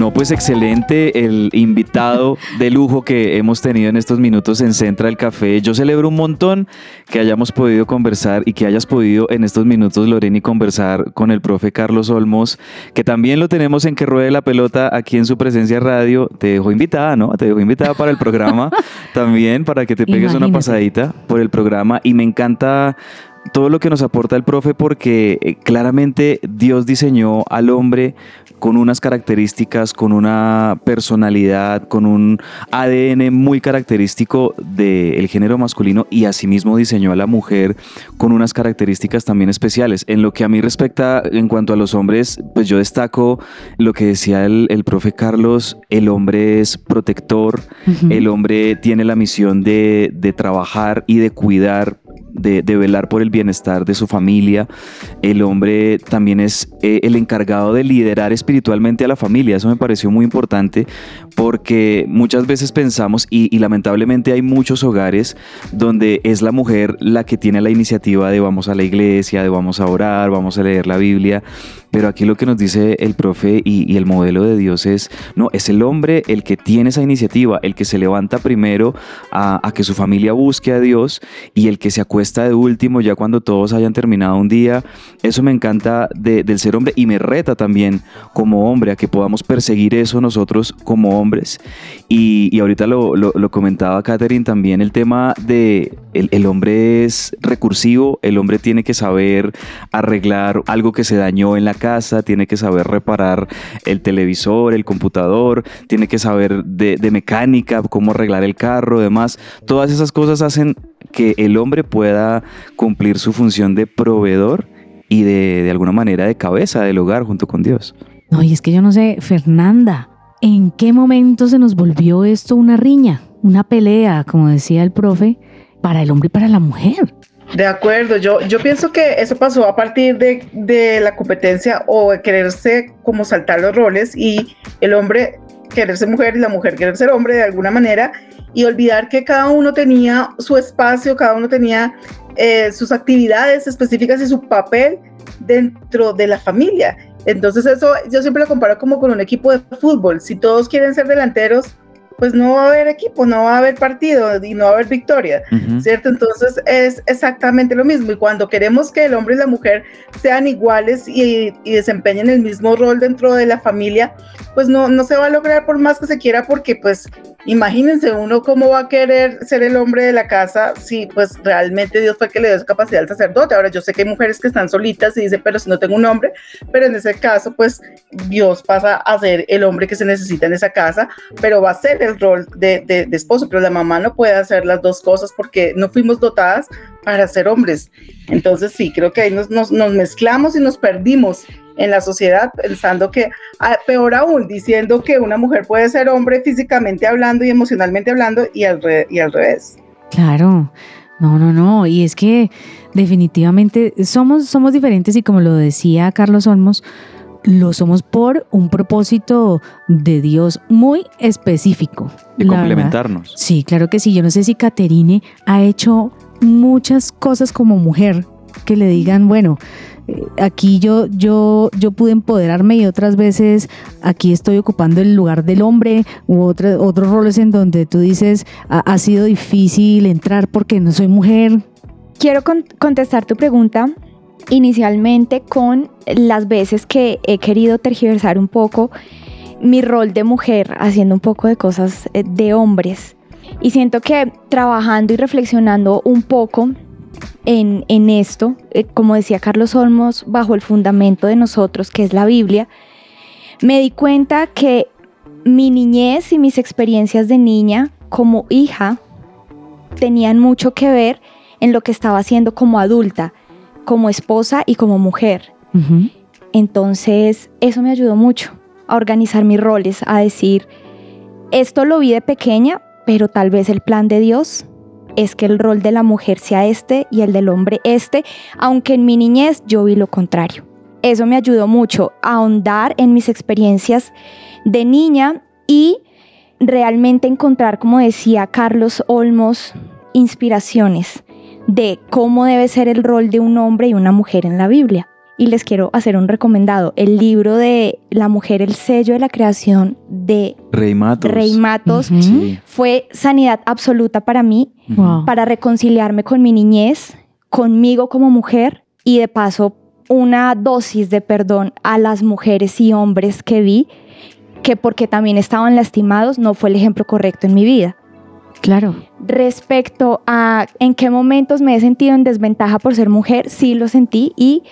No, pues excelente el invitado de lujo que hemos tenido en estos minutos en Central Café. Yo celebro un montón que hayamos podido conversar y que hayas podido en estos minutos, Loreni, conversar con el profe Carlos Olmos, que también lo tenemos en Que Ruede la Pelota aquí en su presencia radio. Te dejo invitada, ¿no? Te dejo invitada para el programa también, para que te pegues una pasadita por el programa. Y me encanta todo lo que nos aporta el profe porque eh, claramente Dios diseñó al hombre con unas características, con una personalidad, con un ADN muy característico del género masculino y asimismo diseñó a la mujer con unas características también especiales. En lo que a mí respecta en cuanto a los hombres, pues yo destaco lo que decía el, el profe Carlos, el hombre es protector, el hombre tiene la misión de, de trabajar y de cuidar de, velar por el bienestar de su familia. El hombre también es eh, el encargado de liderar espiritualmente a la familia. Eso me pareció muy importante porque muchas veces pensamos, y, lamentablemente hay muchos hogares donde es la mujer la que tiene la iniciativa de vamos a la iglesia, de vamos a orar, vamos a leer la Biblia. Pero aquí lo que nos dice el profe y, y el modelo de Dios es, no, es el hombre el que tiene esa iniciativa, el que se levanta primero a, a que su familia busque a Dios y el que se acuesta de último ya cuando todos hayan terminado un día. Eso me encanta de, del ser hombre y me reta también como hombre a que podamos perseguir eso nosotros como hombres. Y, y ahorita lo, comentaba Catherine también, el tema de el, el hombre es recursivo, el hombre tiene que saber arreglar algo que se dañó en la casa, tiene que saber reparar el televisor, el computador, tiene que saber de, de mecánica, cómo arreglar el carro, demás. Todas esas cosas hacen que el hombre pueda cumplir su función de proveedor y de, de alguna manera de cabeza del hogar junto con Dios. No, y es que yo no sé, Fernanda, ¿en qué momento se nos volvió esto una riña, una pelea, como decía el profe, para el hombre y para la mujer? De acuerdo, yo, yo pienso que eso pasó a partir de, de la competencia o de quererse como saltar los roles y el hombre querer ser mujer y la mujer querer ser hombre de alguna manera y olvidar que cada uno tenía su espacio, cada uno tenía eh, sus actividades específicas y su papel dentro de la familia. Entonces eso yo siempre lo comparo como con un equipo de fútbol. Si todos quieren ser delanteros, pues no va a haber equipo, no va a haber partido y no va a haber victoria, uh -huh. ¿cierto? Entonces es exactamente lo mismo. Y cuando queremos que el hombre y la mujer sean iguales y, y desempeñen el mismo rol dentro de la familia, pues no, no se va a lograr por más que se quiera, porque pues imagínense uno cómo va a querer ser el hombre de la casa si pues realmente Dios fue el que le dio esa capacidad al sacerdote. Ahora yo sé que hay mujeres que están solitas y dicen, pero si no tengo un hombre, pero en ese caso pues Dios pasa a ser el hombre que se necesita en esa casa, pero va a ser el rol de, de, esposo, pero la mamá no puede hacer las dos cosas porque no fuimos dotadas para ser hombres. Entonces sí, creo que ahí nos, nos, mezclamos y nos perdimos en la sociedad pensando que, ah, peor aún, diciendo que una mujer puede ser hombre físicamente hablando y emocionalmente hablando y al, y al revés. Claro, no, no, no, y es que definitivamente somos, somos diferentes y como lo decía Carlos Olmos, lo somos por un propósito de Dios muy específico. De complementarnos. Verdad. Sí, claro que sí. Yo no sé si Caterine ha hecho muchas cosas como mujer que le digan, bueno, eh, aquí yo, yo, yo pude empoderarme y otras veces aquí estoy ocupando el lugar del hombre u otra, otros roles en donde tú dices ha, ha sido difícil entrar porque no soy mujer. Quiero con contestar tu pregunta inicialmente con las veces que he querido tergiversar un poco mi rol de mujer haciendo un poco de cosas eh, de hombres. Y siento que trabajando y reflexionando un poco en, en esto, eh, como decía Carlos Olmos, bajo el fundamento de nosotros, que es la Biblia, me di cuenta que mi niñez y mis experiencias de niña como hija tenían mucho que ver en lo que estaba haciendo como adulta, como esposa y como mujer. Uh -huh. Entonces, eso me ayudó mucho a organizar mis roles, a decir, esto lo vi de pequeña, pero tal vez el plan de Dios es que el rol de la mujer sea este y el del hombre este, aunque en mi niñez yo vi lo contrario. Eso me ayudó mucho a ahondar en mis experiencias de niña y realmente encontrar, como decía Carlos Olmos, inspiraciones de cómo debe ser el rol de un hombre y una mujer en la Biblia. Y les quiero hacer un recomendado, el libro de La mujer, el sello de la creación de Rey Matos, Rey Matos uh -huh. sí. fue sanidad absoluta para mí, wow. para reconciliarme con mi niñez, conmigo como mujer y de paso una dosis de perdón a las mujeres y hombres que vi que porque también estaban lastimados no fue el ejemplo correcto en mi vida. Claro. Respecto a en qué momentos me he sentido en desventaja por ser mujer, sí lo sentí y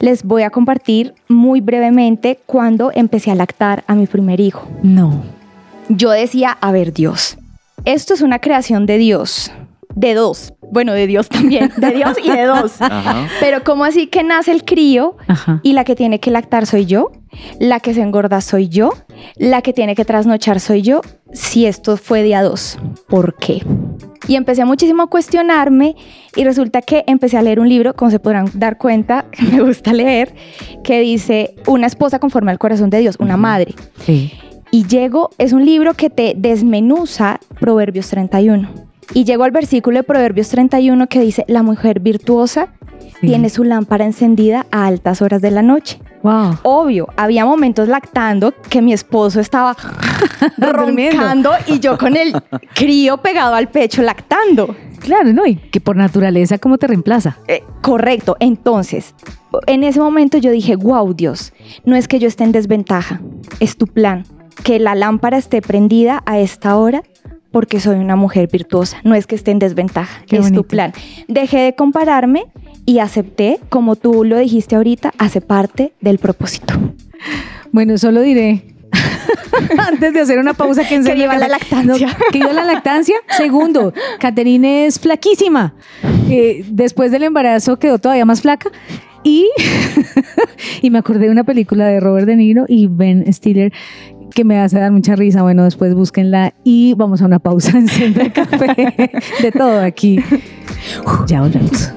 les voy a compartir muy brevemente cuando empecé a lactar a mi primer hijo. No. Yo decía, a ver Dios, esto es una creación de Dios, de dos, bueno, de Dios también, de Dios y de dos. Ajá. Pero ¿cómo así que nace el crío Ajá. y la que tiene que lactar soy yo? La que se engorda soy yo, la que tiene que trasnochar soy yo. Si esto fue de a dos, ¿por qué? Y empecé muchísimo a cuestionarme y resulta que empecé a leer un libro, como se podrán dar cuenta, me gusta leer, que dice Una esposa conforme al corazón de Dios, una madre. Sí. Y llego, es un libro que te desmenuza Proverbios 31. Y llego al versículo de Proverbios 31 que dice, la mujer virtuosa Sí. tiene su lámpara encendida a altas horas de la noche. Wow. Obvio, había momentos lactando que mi esposo estaba roncando y yo con el crío pegado al pecho lactando. Claro, ¿no? Y que por naturaleza, ¿cómo te reemplaza? Eh, correcto, entonces, en ese momento yo dije, wow, Dios, no es que yo esté en desventaja, es tu plan, que la lámpara esté prendida a esta hora porque soy una mujer virtuosa, no es que esté en desventaja, Qué es bonito. tu plan. Dejé de compararme y acepté, como tú lo dijiste ahorita, hace parte del propósito. Bueno, solo diré. Antes de hacer una pausa que el la lactancia. No, que viva la lactancia. Segundo, Caterine es flaquísima. Eh, después del embarazo quedó todavía más flaca. Y, y me acordé de una película de Robert De Niro y Ben Stiller que me hace dar mucha risa. Bueno, después búsquenla y vamos a una pausa en de Café. De todo aquí. Ya volvemos.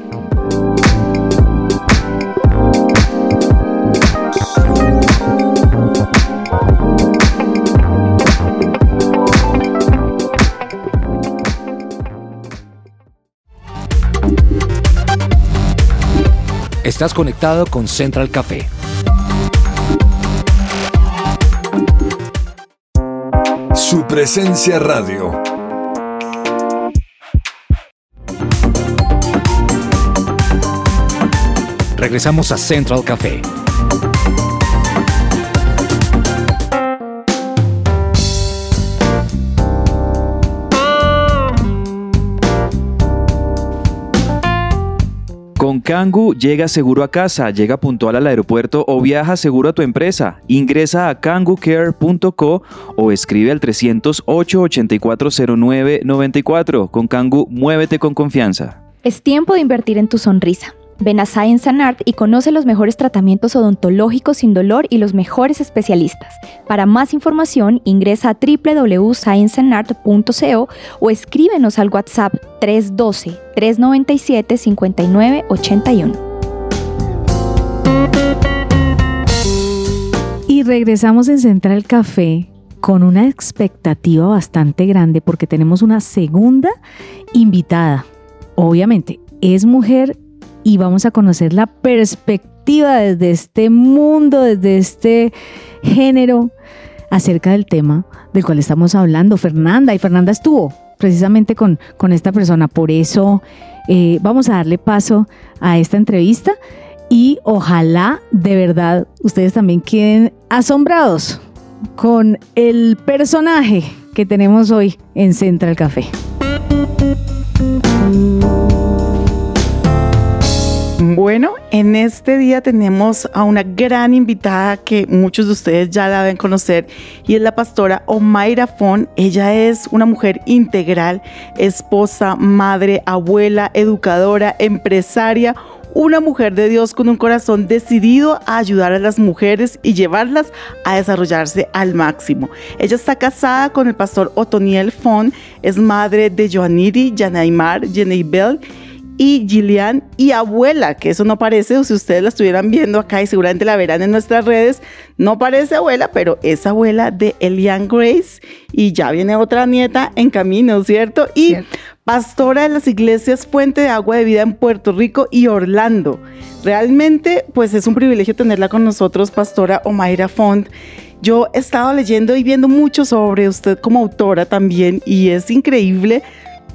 Estás conectado con Central Café. Su presencia radio. Regresamos a Central Café. Con Kangu llega seguro a casa, llega puntual al aeropuerto o viaja seguro a tu empresa. Ingresa a kangucare.co o escribe al 308 8409 94. Con Kangu, muévete con confianza. Es tiempo de invertir en tu sonrisa. Ven a Science and Art y conoce los mejores tratamientos odontológicos sin dolor y los mejores especialistas. Para más información, ingresa a www.scienceandart.co o escríbenos al WhatsApp 312-397-5981. Y regresamos en Central Café con una expectativa bastante grande porque tenemos una segunda invitada. Obviamente es mujer y vamos a conocer la perspectiva desde este mundo, desde este género acerca del tema del cual estamos hablando. Fernanda, y Fernanda estuvo precisamente con, con esta persona. Por eso eh, vamos a darle paso a esta entrevista y ojalá de verdad ustedes también queden asombrados con el personaje que tenemos hoy en Central Café. Bueno, en este día tenemos a una gran invitada que muchos de ustedes ya la deben conocer y es la pastora Omaira Fon. Ella es una mujer integral, esposa, madre, abuela, educadora, empresaria, una mujer de Dios con un corazón decidido a ayudar a las mujeres y llevarlas a desarrollarse al máximo. Ella está casada con el pastor Otoniel Fon, es madre de Joaniri, Yanaimar, Bell y Gillian y abuela, que eso no parece, o si ustedes la estuvieran viendo acá y seguramente la verán en nuestras redes, no parece abuela, pero es abuela de Elian Grace y ya viene otra nieta en camino, ¿cierto? Y pastora de las iglesias Fuente de Agua de Vida en Puerto Rico y Orlando. Realmente, pues es un privilegio tenerla con nosotros, pastora Omaira Font. Yo he estado leyendo y viendo mucho sobre usted como autora también y es increíble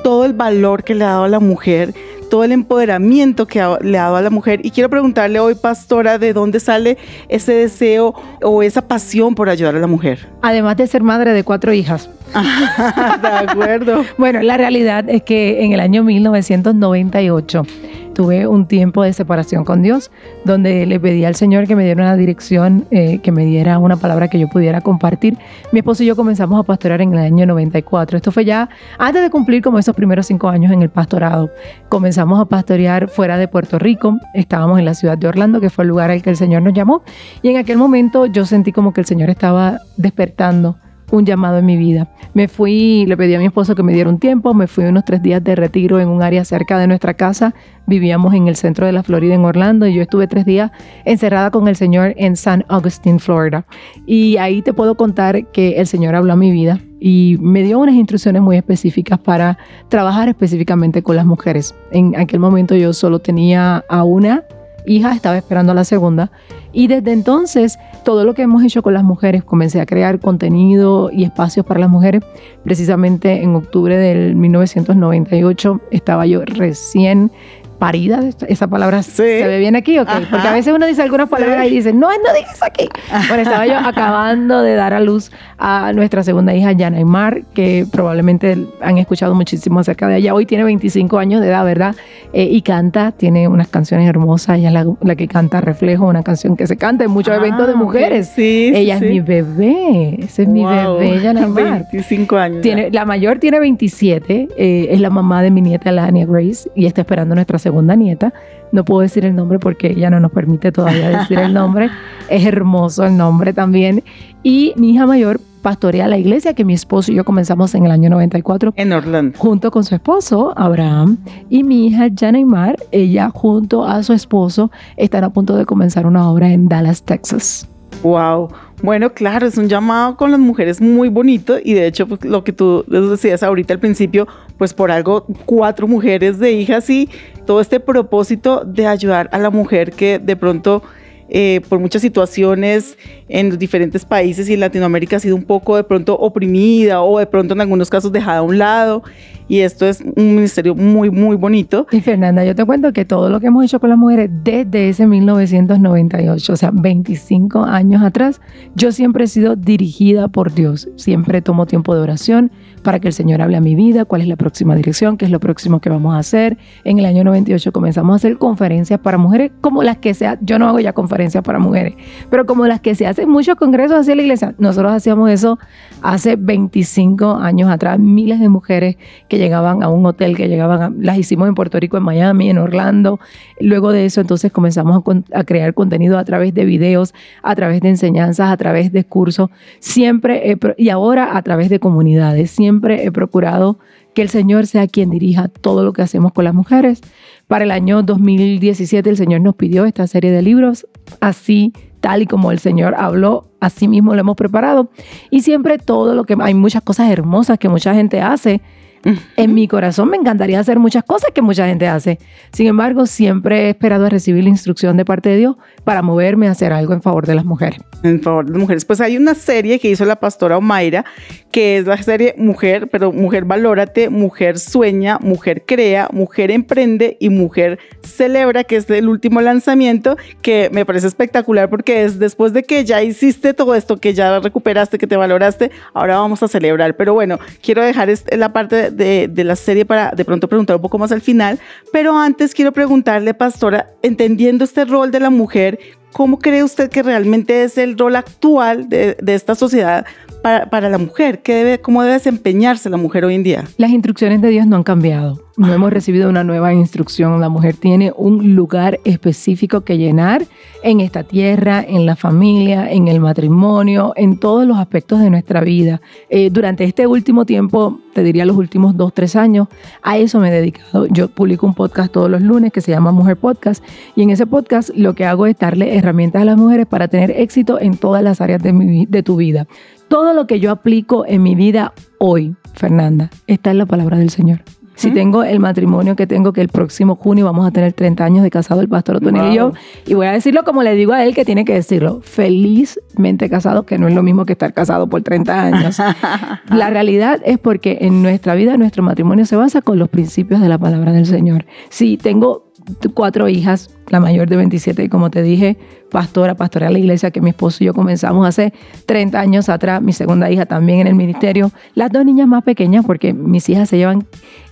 todo el valor que le ha dado a la mujer, todo el empoderamiento que ha- le ha dado a la mujer. Y quiero preguntarle hoy, pastora, ¿de dónde sale ese deseo o esa pasión por ayudar a la mujer? Además de ser madre de cuatro hijas. de acuerdo. Bueno, la realidad es que en el año 1998 tuve un tiempo de separación con Dios, donde le pedí al Señor que me diera una dirección, eh, que me diera una palabra que yo pudiera compartir. Mi esposo y yo comenzamos a pastorear en el año 94. Esto fue ya antes de cumplir como esos primeros cinco años en el pastorado. Comenzamos a pastorear fuera de Puerto Rico. Estábamos en la ciudad de Orlando, que fue el lugar al que el Señor nos llamó. Y en aquel momento yo sentí como que el Señor estaba despertando un llamado en mi vida. Me fui, le pedí a mi esposo que me diera un tiempo, me fui unos tres días de retiro en un área cerca de nuestra casa. Vivíamos en el centro de la Florida, en Orlando, y yo estuve tres días encerrada con el Señor en San Augustine, Florida. Y ahí te puedo contar que el Señor habló a mi vida y me dio unas instrucciones muy específicas para trabajar específicamente con las mujeres. En aquel momento yo solo tenía a una hija, estaba esperando a la segunda. Y desde entonces, todo lo que hemos hecho con las mujeres, comencé a crear contenido y espacios para las mujeres. Precisamente en octubre del 1998 estaba yo recién parida, esa palabra se ve bien aquí, ok, Ajá. porque a veces uno dice algunas palabras y dice, no, no digas aquí. Bueno, estaba yo acabando de dar a luz a nuestra segunda hija, Yana Aymar, que probablemente han escuchado muchísimo acerca de ella. Hoy tiene 25 años de edad, ¿verdad? Eh, y canta, tiene unas canciones hermosas. Ella es la, la que canta Reflejo, una canción que se canta en muchos eventos de Ah, mujeres. Sí, sí, ella sí. es mi bebé, ese es mi Wow. bebé, Yana Aymar. 25 años. Tiene, la mayor tiene 27, eh, es la mamá de mi nieta Lania Grace y está esperando nuestra segunda nieta. No puedo decir el nombre porque ella no nos permite todavía decir el nombre. Es hermoso el nombre también. Y mi hija mayor pastorea la iglesia que mi esposo y yo comenzamos en el año 94 En Orlando. junto con su esposo, Abraham, y mi hija Janaymar, ella junto a su esposo están a punto de comenzar una obra en Dallas, Texas. Wow. Bueno, claro, es un llamado con las mujeres muy bonito y de hecho pues, lo que tú decías ahorita al principio, pues por algo cuatro mujeres de hijas y todo este propósito de ayudar a la mujer que de pronto eh, por muchas situaciones en los diferentes países y en Latinoamérica ha sido un poco de pronto oprimida o de pronto en algunos casos dejada a un lado y esto es un ministerio muy, muy bonito. Y Fernanda, yo te cuento que todo lo que hemos hecho con las mujeres desde ese 1998, o sea, 25 años atrás, yo siempre he sido dirigida por Dios. Siempre tomo tiempo de oración para que el Señor hable a mi vida, cuál es la próxima dirección, qué es lo próximo que vamos a hacer. En el año 98 comenzamos a hacer conferencias para mujeres como las que se ha- yo no hago ya conferencias para mujeres, pero como las que se hacen muchos congresos hacia la iglesia. Nosotros hacíamos eso hace 25 años atrás, miles de mujeres que llegaban a un hotel, que llegaban, a- las hicimos en Puerto Rico, en Miami, en Orlando. Luego de eso, entonces comenzamos a, a crear contenido a través de videos, a través de enseñanzas, a través de cursos, siempre, he y ahora a través de comunidades, siempre he procurado que el Señor sea quien dirija todo lo que hacemos con las mujeres. Para el año 2017 el Señor nos pidió esta serie de libros, así tal y como el Señor habló, así mismo lo hemos preparado. Y siempre todo lo que hay muchas cosas hermosas que mucha gente hace. En mi corazón me encantaría hacer muchas cosas que mucha gente hace. Sin embargo, siempre he esperado a recibir la instrucción de parte de Dios para moverme a hacer algo en favor de las mujeres. en favor de las mujeres. Pues hay una serie que hizo la pastora Omaira, que es la serie Mujer, pero Mujer Valórate, Mujer Sueña, Mujer Crea, Mujer Emprende y Mujer Celebra, que es el último lanzamiento, que me parece espectacular porque es después de que ya hiciste todo esto, que ya recuperaste, que te valoraste, ahora vamos a celebrar. Pero bueno, quiero dejar este- la parte de, la serie para de pronto preguntar un poco más al final, pero antes quiero preguntarle, pastora, entendiendo este rol de la mujer, ¿Cómo cree usted que realmente es el rol actual de, de esta sociedad para, para la mujer? ¿Qué debe, ¿Cómo debe desempeñarse la mujer hoy en día? Las instrucciones de Dios no han cambiado. No hemos recibido una nueva instrucción. La mujer tiene un lugar específico que llenar en esta tierra, en la familia, en el matrimonio, en todos los aspectos de nuestra vida. Eh, durante este último tiempo, te diría los últimos dos, tres años, a eso me he dedicado. Yo publico un podcast todos los lunes que se llama Mujer Podcast y en ese podcast lo que hago es darle herramientas a las mujeres para tener éxito en todas las áreas de, tu vida. Todo lo que yo aplico en mi vida hoy, Fernanda, está en la palabra del Señor. Si tengo el matrimonio que tengo, que el próximo junio vamos a tener 30 años de casado el pastor Otoniel y yo, y voy a decirlo como le digo a él que tiene que decirlo, felizmente casado, que no es lo mismo que estar casado por 30 años. la realidad es porque en nuestra vida nuestro matrimonio se basa con los principios de la palabra del Señor. Si tengo cuatro hijas, la mayor de 27, y como te dije, pastora, pastora de la iglesia que mi esposo y yo comenzamos hace 30 años atrás, mi segunda hija también en el ministerio, las dos niñas más pequeñas, porque mis hijas se llevan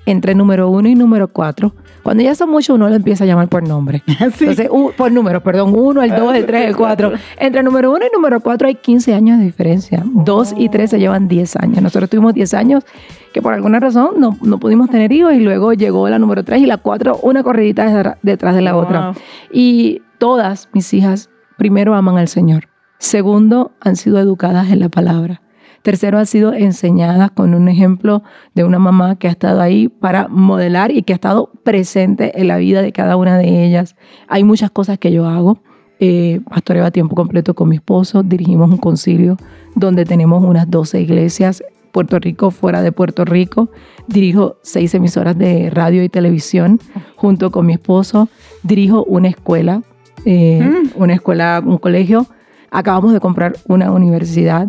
entre número uno y número cuatro. Cuando ya son muchos, uno lo empieza a llamar por nombre. Entonces, u- por número, perdón, uno, el dos, el tres, el cuatro. Entre número uno y número cuatro hay 15 años de diferencia. Dos y tres se llevan 10 años. Nosotros tuvimos 10 años que por alguna razón no, no pudimos tener hijos y luego llegó la número tres y la cuatro, una corridita detrás- de la otra. Y todas mis hijas, primero, aman al Señor. Segundo, han sido educadas en la palabra. Tercero, han sido enseñadas con un ejemplo de una mamá que ha estado ahí para modelar y que ha estado presente en la vida de cada una de ellas. Hay muchas cosas que yo hago. Eh, pastoreo a tiempo completo con mi esposo. Dirigimos un concilio donde tenemos unas 12 iglesias. Puerto Rico, fuera de Puerto Rico. Dirijo seis emisoras de radio y televisión junto con mi esposo. Dirijo una escuela, eh, una escuela, un colegio. Acabamos de comprar una universidad.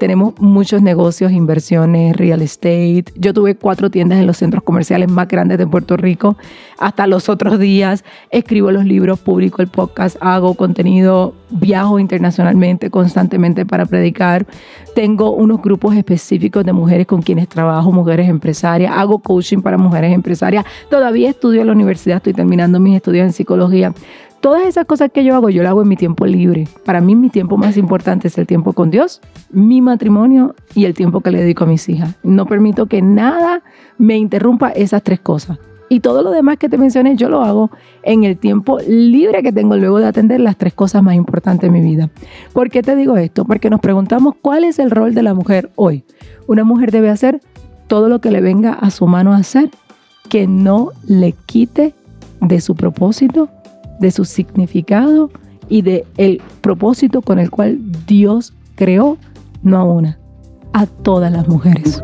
Tenemos muchos negocios, inversiones, real estate. Yo tuve cuatro tiendas en los centros comerciales más grandes de Puerto Rico. Hasta los otros días escribo los libros, publico el podcast, hago contenido, viajo internacionalmente constantemente para predicar. Tengo unos grupos específicos de mujeres con quienes trabajo, mujeres empresarias. Hago coaching para mujeres empresarias. Todavía estudio en la universidad, estoy terminando mis estudios en psicología. Todas esas cosas que yo hago, yo las hago en mi tiempo libre. Para mí mi tiempo más importante es el tiempo con Dios, mi matrimonio y el tiempo que le dedico a mis hijas. No permito que nada me interrumpa esas tres cosas. Y todo lo demás que te mencioné, yo lo hago en el tiempo libre que tengo luego de atender las tres cosas más importantes de mi vida. ¿Por qué te digo esto? Porque nos preguntamos cuál es el rol de la mujer hoy. Una mujer debe hacer todo lo que le venga a su mano a hacer, que no le quite de su propósito, de su significado y de el propósito con el cual Dios creó, no a una, a todas las mujeres.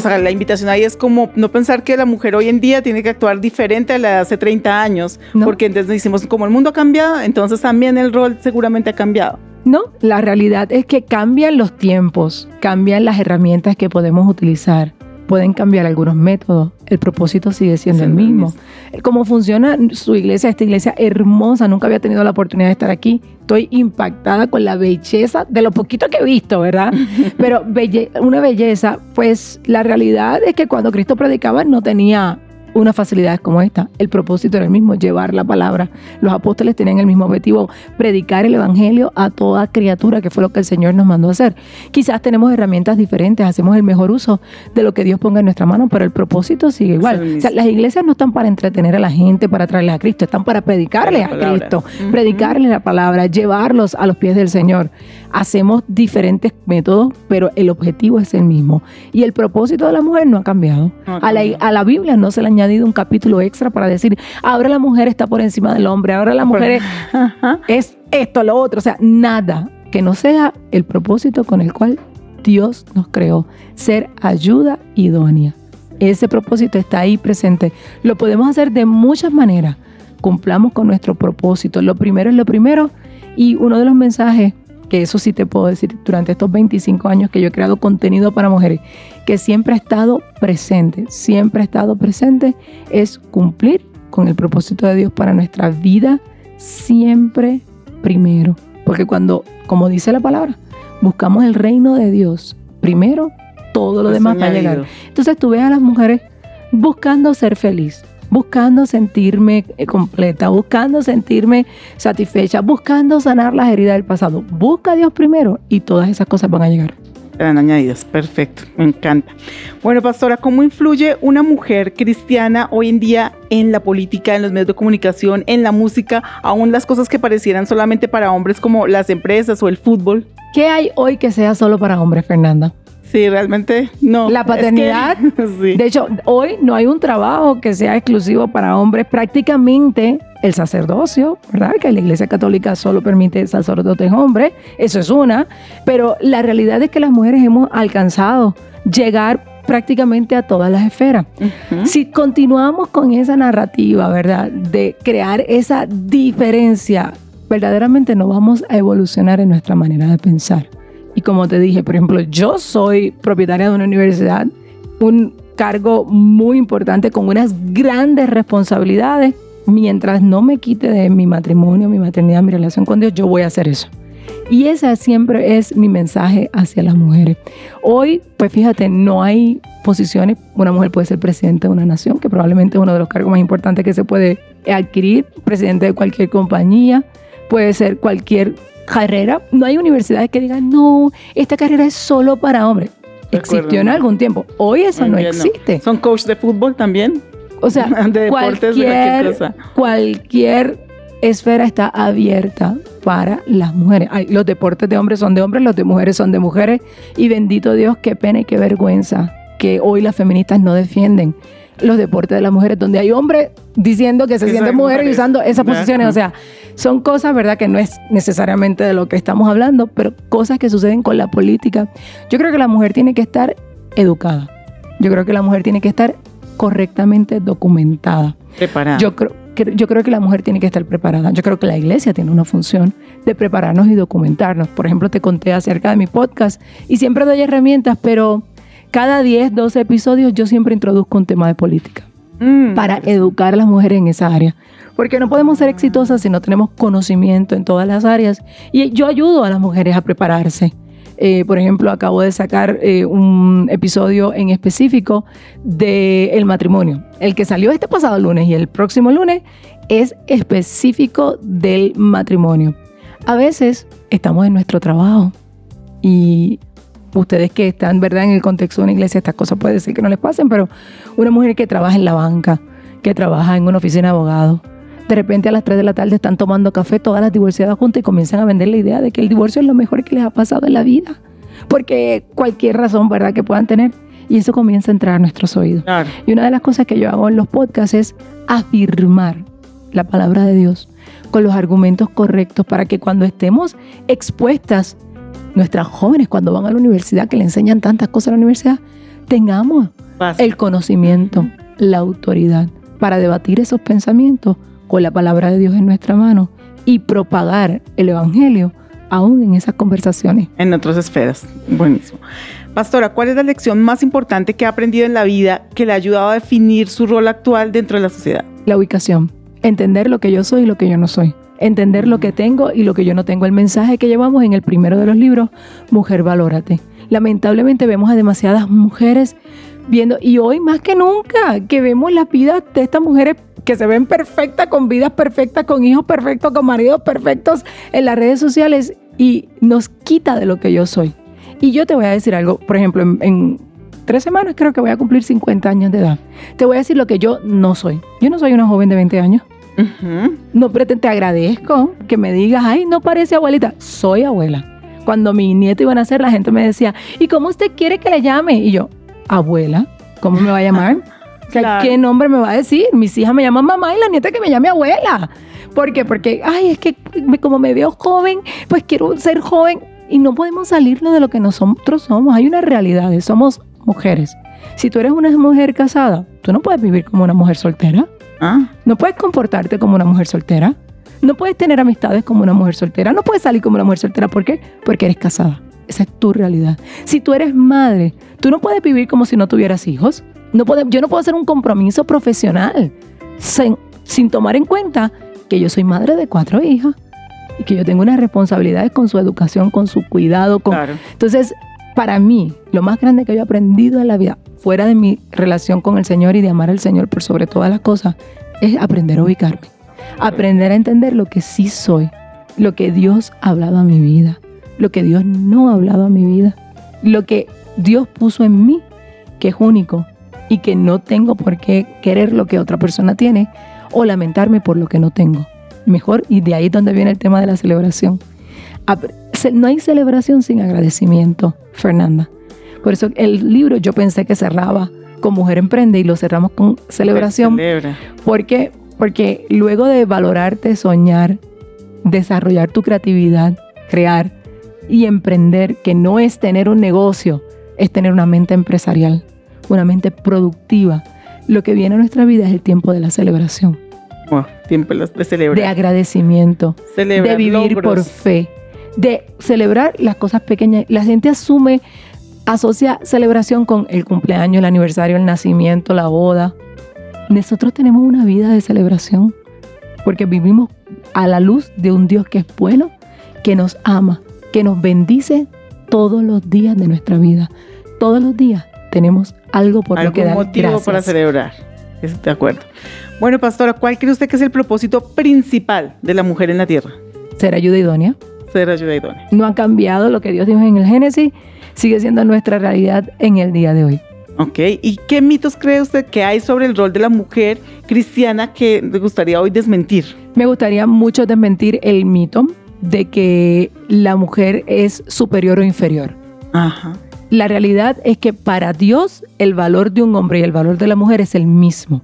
O sea, la invitación ahí es como no pensar que la mujer hoy en día tiene que actuar diferente a la de hace 30 años, No. porque entonces decimos, como el mundo ha cambiado, entonces también el rol seguramente ha cambiado. No, la realidad es que cambian los tiempos, cambian las herramientas que podemos utilizar, pueden cambiar algunos métodos, el propósito sigue siendo el mismo. Cómo funciona su iglesia, esta iglesia hermosa, nunca había tenido la oportunidad de estar aquí. Estoy impactada con la belleza de lo poquito que he visto, ¿verdad? Pero belle- una belleza, pues la realidad es que cuando Cristo predicaba no tenía unas facilidades como esta. El propósito era el mismo, llevar la palabra. Los apóstoles tenían el mismo objetivo, predicar el evangelio a toda criatura, que fue lo que el Señor nos mandó a hacer. Quizás tenemos herramientas diferentes, hacemos el mejor uso de lo que Dios ponga en nuestra mano, pero el propósito sigue igual. O sea, las iglesias no están para entretener a la gente, para traerles a Cristo, están para predicarles a. Cristo, predicarles la palabra, llevarlos a los pies del Señor. Hacemos diferentes métodos, pero el objetivo es el mismo. Y el propósito de la mujer no ha cambiado. No ha a, la, a la Biblia no se le ha añadido un capítulo extra para decir, ahora la mujer está por encima del hombre, ahora la mujer es, es esto, lo otro. O sea, nada que no sea el propósito con el cual Dios nos creó, ser ayuda idónea. Ese propósito está ahí presente. Lo podemos hacer de muchas maneras. Cumplamos con nuestro propósito. Lo primero es lo primero. Y uno de los mensajes, que eso sí te puedo decir, durante estos 25 años que yo he creado contenido para mujeres, que siempre ha estado presente, siempre ha estado presente, es cumplir con el propósito de Dios para nuestra vida siempre primero. Porque cuando, como dice la palabra, buscamos el reino de Dios primero, todo lo Es demás va a llegar. Entonces tú ves a las mujeres buscando ser feliz, buscando sentirme eh, completa, buscando sentirme satisfecha, buscando sanar las heridas del pasado. Busca a Dios primero y todas esas cosas van a llegar. Eran añadidas, perfecto, me encanta. Bueno, pastora, ¿cómo influye una mujer cristiana hoy en día en la política, en los medios de comunicación, en la música, aún las cosas que parecieran solamente para hombres como las empresas o el fútbol? ¿Qué hay hoy que sea solo para hombres, Fernanda? Sí, realmente no. La Es que- paternidad, sí. de hecho, hoy no hay un trabajo que sea exclusivo para hombres. Prácticamente el sacerdocio, ¿verdad? Que la Iglesia Católica solo permite sacerdotes hombres, eso es una. Pero la realidad es que las mujeres hemos alcanzado llegar prácticamente a todas las esferas. Si continuamos con esa narrativa, ¿verdad? De crear esa diferencia, verdaderamente no vamos a evolucionar en nuestra manera de pensar. Y como te dije, por ejemplo, yo soy propietaria de una universidad, un cargo muy importante con unas grandes responsabilidades. Mientras no me quite de mi matrimonio, mi maternidad, mi relación con Dios, yo voy a hacer eso. Y ese siempre es mi mensaje hacia las mujeres. Hoy, pues fíjate, no hay posiciones. Una mujer puede ser presidente de una nación, que probablemente es uno de los cargos más importantes que se puede adquirir, presidente de cualquier compañía, puede ser cualquier carrera. No hay universidades que digan, no, esta carrera es solo para hombres. Existió en algún tiempo. Hoy eso no existe. Son coach de fútbol también. O sea, de deportes, de cualquier cualquier, cosa. cualquier esfera está abierta para las mujeres. Ay, los deportes de hombres son de hombres, los de mujeres son de mujeres. Y bendito Dios, qué pena y qué vergüenza que hoy las feministas no defienden los deportes de las mujeres, donde hay hombres diciendo que se sienten mujeres y usando esas posiciones. O sea, son cosas, ¿verdad?, que no es necesariamente de lo que estamos hablando, pero cosas que suceden con la política. Yo creo que la mujer tiene que estar educada. Yo creo que la mujer tiene que estar correctamente documentada. Preparada. Yo creo, yo creo que la mujer tiene que estar preparada. Yo creo que la iglesia tiene una función de prepararnos y documentarnos. Por ejemplo, te conté acerca de mi podcast y siempre doy herramientas, pero cada 10, 12 episodios yo siempre introduzco un tema de política Mm. para educar a las mujeres en esa área. Porque no podemos ser exitosas si no tenemos conocimiento en todas las áreas. Y yo ayudo a las mujeres a prepararse. Eh, por ejemplo, acabo de sacar eh, un episodio en específico del el matrimonio. El que salió este pasado lunes y el próximo lunes es específico del matrimonio. A veces estamos en nuestro trabajo y ustedes que están verdad en el contexto de una iglesia, estas cosas puede ser que no les pasen, pero una mujer que trabaja en la banca, que trabaja en una oficina de abogados, de repente a las 3 de la tarde están tomando café todas las divorciadas juntas y comienzan a vender la idea de que el divorcio es lo mejor que les ha pasado en la vida. Porque cualquier razón, ¿verdad?, que puedan tener. Y eso comienza a entrar a nuestros oídos. Claro. Y una de las cosas que yo hago en los podcasts es afirmar la palabra de Dios con los argumentos correctos para que cuando estemos expuestas, nuestras jóvenes cuando van a la universidad, que le enseñan tantas cosas a la universidad, tengamos el conocimiento, la autoridad para debatir esos pensamientos con la palabra de Dios en nuestra mano y propagar el Evangelio aún en esas conversaciones. en otras esferas. Buenísimo. Pastora, ¿cuál es la lección más importante que ha aprendido en la vida que le ha ayudado a definir su rol actual dentro de la sociedad? La ubicación, entender lo que yo soy y lo que yo no soy, entender lo que tengo y lo que yo no tengo. El mensaje que llevamos en el primero de los libros, Mujer, valórate. Lamentablemente vemos a demasiadas mujeres viendo, y hoy más que nunca, que vemos las vidas de estas mujeres que se ven perfectas, con vidas perfectas, con hijos perfectos, con maridos perfectos en las redes sociales y nos quita de lo que yo soy. Y yo te voy a decir algo, por ejemplo, en, en tres semanas creo que voy a cumplir 50 años de edad. Te voy a decir lo que yo no soy. Yo no soy una joven de 20 años. No pretendo, te agradezco que me digas, ay, no parece abuelita. Soy abuela. Cuando mi nieto iba a nacer, la gente me decía, ¿y cómo usted quiere que le llame? Y yo, abuela, ¿cómo me va a llamar? O sea, Claro. ¿Qué nombre me va a decir? Mis hijas me llaman mamá y la nieta que me llame abuela. ¿Por qué? Porque, ay, es que me- como me veo joven, pues quiero ser joven. Y no podemos salirnos de lo que nosotros somos. Hay una realidad, somos mujeres. Si tú eres una mujer casada, tú no puedes vivir como una mujer soltera. Ah, No puedes comportarte como una mujer soltera. No puedes tener amistades como una mujer soltera. No puedes salir como una mujer soltera. ¿Por qué? Porque eres casada. Esa es tu realidad. Si tú eres madre, tú no puedes vivir como si no tuvieras hijos. No yo no puedo hacer un compromiso profesional sin, sin tomar en cuenta que yo soy madre de cuatro hijas y que yo tengo unas responsabilidades con su educación, con su cuidado, con, claro. entonces, para mí, lo más grande que yo he aprendido en la vida, fuera de mi relación con el Señor y de amar al Señor por sobre todas las cosas, es aprender a ubicarme. Aprender a entender lo que sí soy, lo que Dios ha hablado a mi vida, lo que Dios no ha hablado a mi vida, lo que Dios puso en mí, que es único y que no tengo por qué querer lo que otra persona tiene o lamentarme por lo que no tengo. Mejor, y de ahí es donde viene el tema de la celebración. No hay celebración sin agradecimiento, Fernanda. Por eso el libro yo pensé que cerraba con Mujer Emprende y lo cerramos con celebración. Celebra. ¿Por qué? Porque luego de valorarte, soñar, desarrollar tu creatividad, crear y emprender, que no es tener un negocio, es tener una mente empresarial, una mente productiva. Lo que viene a nuestra vida es el tiempo de la celebración, Wow, tiempo de de celebrar. agradecimiento, Celebrar de vivir logros. por fe, de celebrar las cosas pequeñas. La gente asume, asocia celebración con el cumpleaños, el aniversario, el nacimiento, la boda. Nosotros tenemos una vida de celebración porque vivimos a la luz de un Dios que es bueno, que nos ama, que nos bendice todos los días de nuestra vida. Todos los días tenemos algo por lo que dar motivo gracias. para celebrar. De acuerdo. Bueno, pastora, ¿cuál cree usted que es el propósito principal de la mujer en la tierra? Ser ayuda idónea. Ser ayuda idónea. No ha cambiado lo que Dios dijo en el Génesis, sigue siendo nuestra realidad en el día de hoy. Ok, ¿y qué mitos cree usted que hay sobre el rol de la mujer cristiana que le gustaría hoy desmentir? Me gustaría mucho desmentir el mito de que la mujer es superior o inferior. Ajá. La realidad es que para Dios el valor de un hombre y el valor de la mujer es el mismo.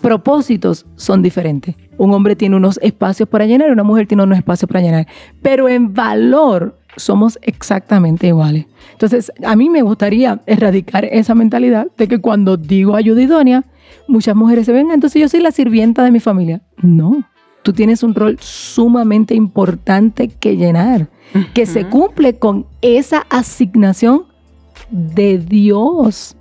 Propósitos son diferentes. Un hombre tiene unos espacios para llenar, una mujer tiene unos espacios para llenar. Pero en valor somos exactamente iguales. Entonces, a mí me gustaría erradicar esa mentalidad de que cuando digo ayuda idónea, muchas mujeres se ven, entonces yo soy la sirvienta de mi familia. No, tú tienes un rol sumamente importante que llenar, que se cumple con esa asignación de Dios.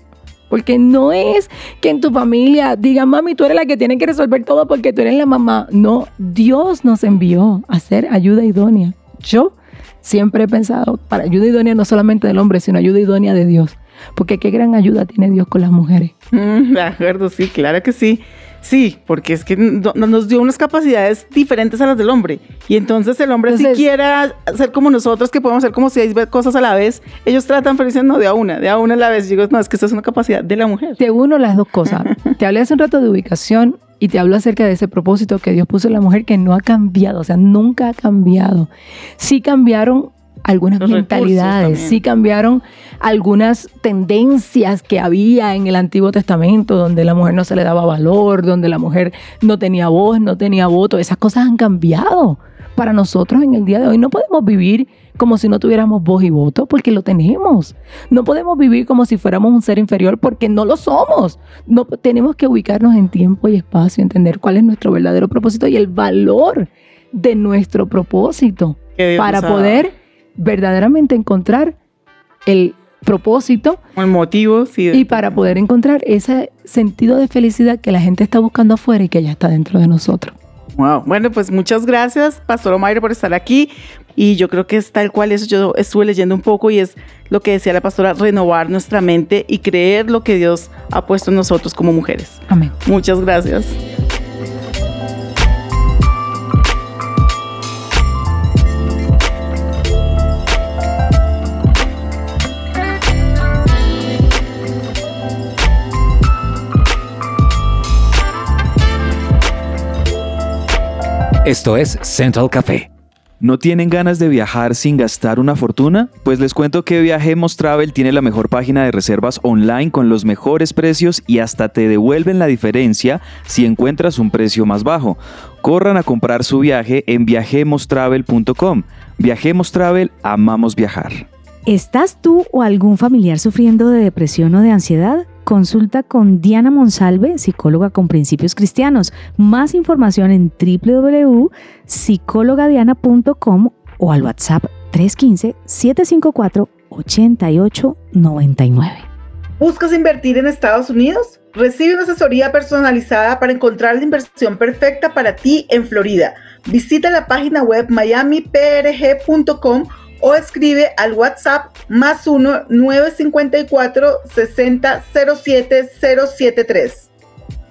Porque no es que en tu familia digan, mami, tú eres la que tiene que resolver todo porque tú eres la mamá. No, Dios nos envió a ser ayuda idónea. Yo siempre he pensado, para ayuda idónea no solamente del hombre, sino ayuda idónea de Dios. Porque qué gran ayuda tiene Dios con las mujeres. Mm, De acuerdo, sí, claro que sí. Sí, porque es que no- nos dio unas capacidades diferentes a las del hombre. Y entonces el hombre Entonces- si quiera ser como nosotros, que podemos hacer como seis cosas a la vez, ellos tratan, pero dicen, no, de a una, de a una a la vez. Y digo, no, es que eso es una capacidad de la mujer. Te uno las dos cosas. te hablé hace un rato de ubicación y te hablo acerca de ese propósito que Dios puso en la mujer que no ha cambiado, o sea, nunca ha cambiado. Sí cambiaron algunas Los mentalidades, sí cambiaron algunas tendencias que había en el Antiguo Testamento, donde la mujer no se le daba valor, donde la mujer no tenía voz, no tenía voto. Esas cosas han cambiado. Para nosotros en el día de hoy no podemos vivir como si no tuviéramos voz y voto, porque lo tenemos. No podemos vivir como si fuéramos un ser inferior, porque no lo somos. No tenemos que ubicarnos en tiempo y espacio, entender cuál es nuestro verdadero propósito y el valor de nuestro propósito para poder verdaderamente encontrar el propósito El motivo, sí. y para poder encontrar ese sentido de felicidad que la gente está buscando afuera y que ya está dentro de nosotros. Wow. Bueno, pues muchas gracias, Pastor Omaire, por estar aquí. Y yo creo que es tal cual eso. Yo estuve leyendo un poco y es lo que decía la pastora, renovar nuestra mente y creer lo que Dios ha puesto en nosotros como mujeres. Amén. Muchas gracias. Esto es Central Café. ¿No tienen ganas de viajar sin gastar una fortuna? Pues les cuento que Viajemos Travel tiene la mejor página de reservas online con los mejores precios y hasta te devuelven la diferencia si encuentras un precio más bajo. Corran a comprar su viaje en viajemostravel.com. Viajemos Travel, amamos viajar. ¿Estás tú o algún familiar sufriendo de depresión o de ansiedad? Consulta con Diana Monsalve, psicóloga con principios cristianos. Más información en www.psicologadiana.com o al WhatsApp 315-754-8899. ¿Buscas invertir en Estados Unidos? Recibe una asesoría personalizada para encontrar la inversión perfecta para ti en Florida. Visita la página web miamiprg.com o escribe al WhatsApp más 1 954 60 07 073.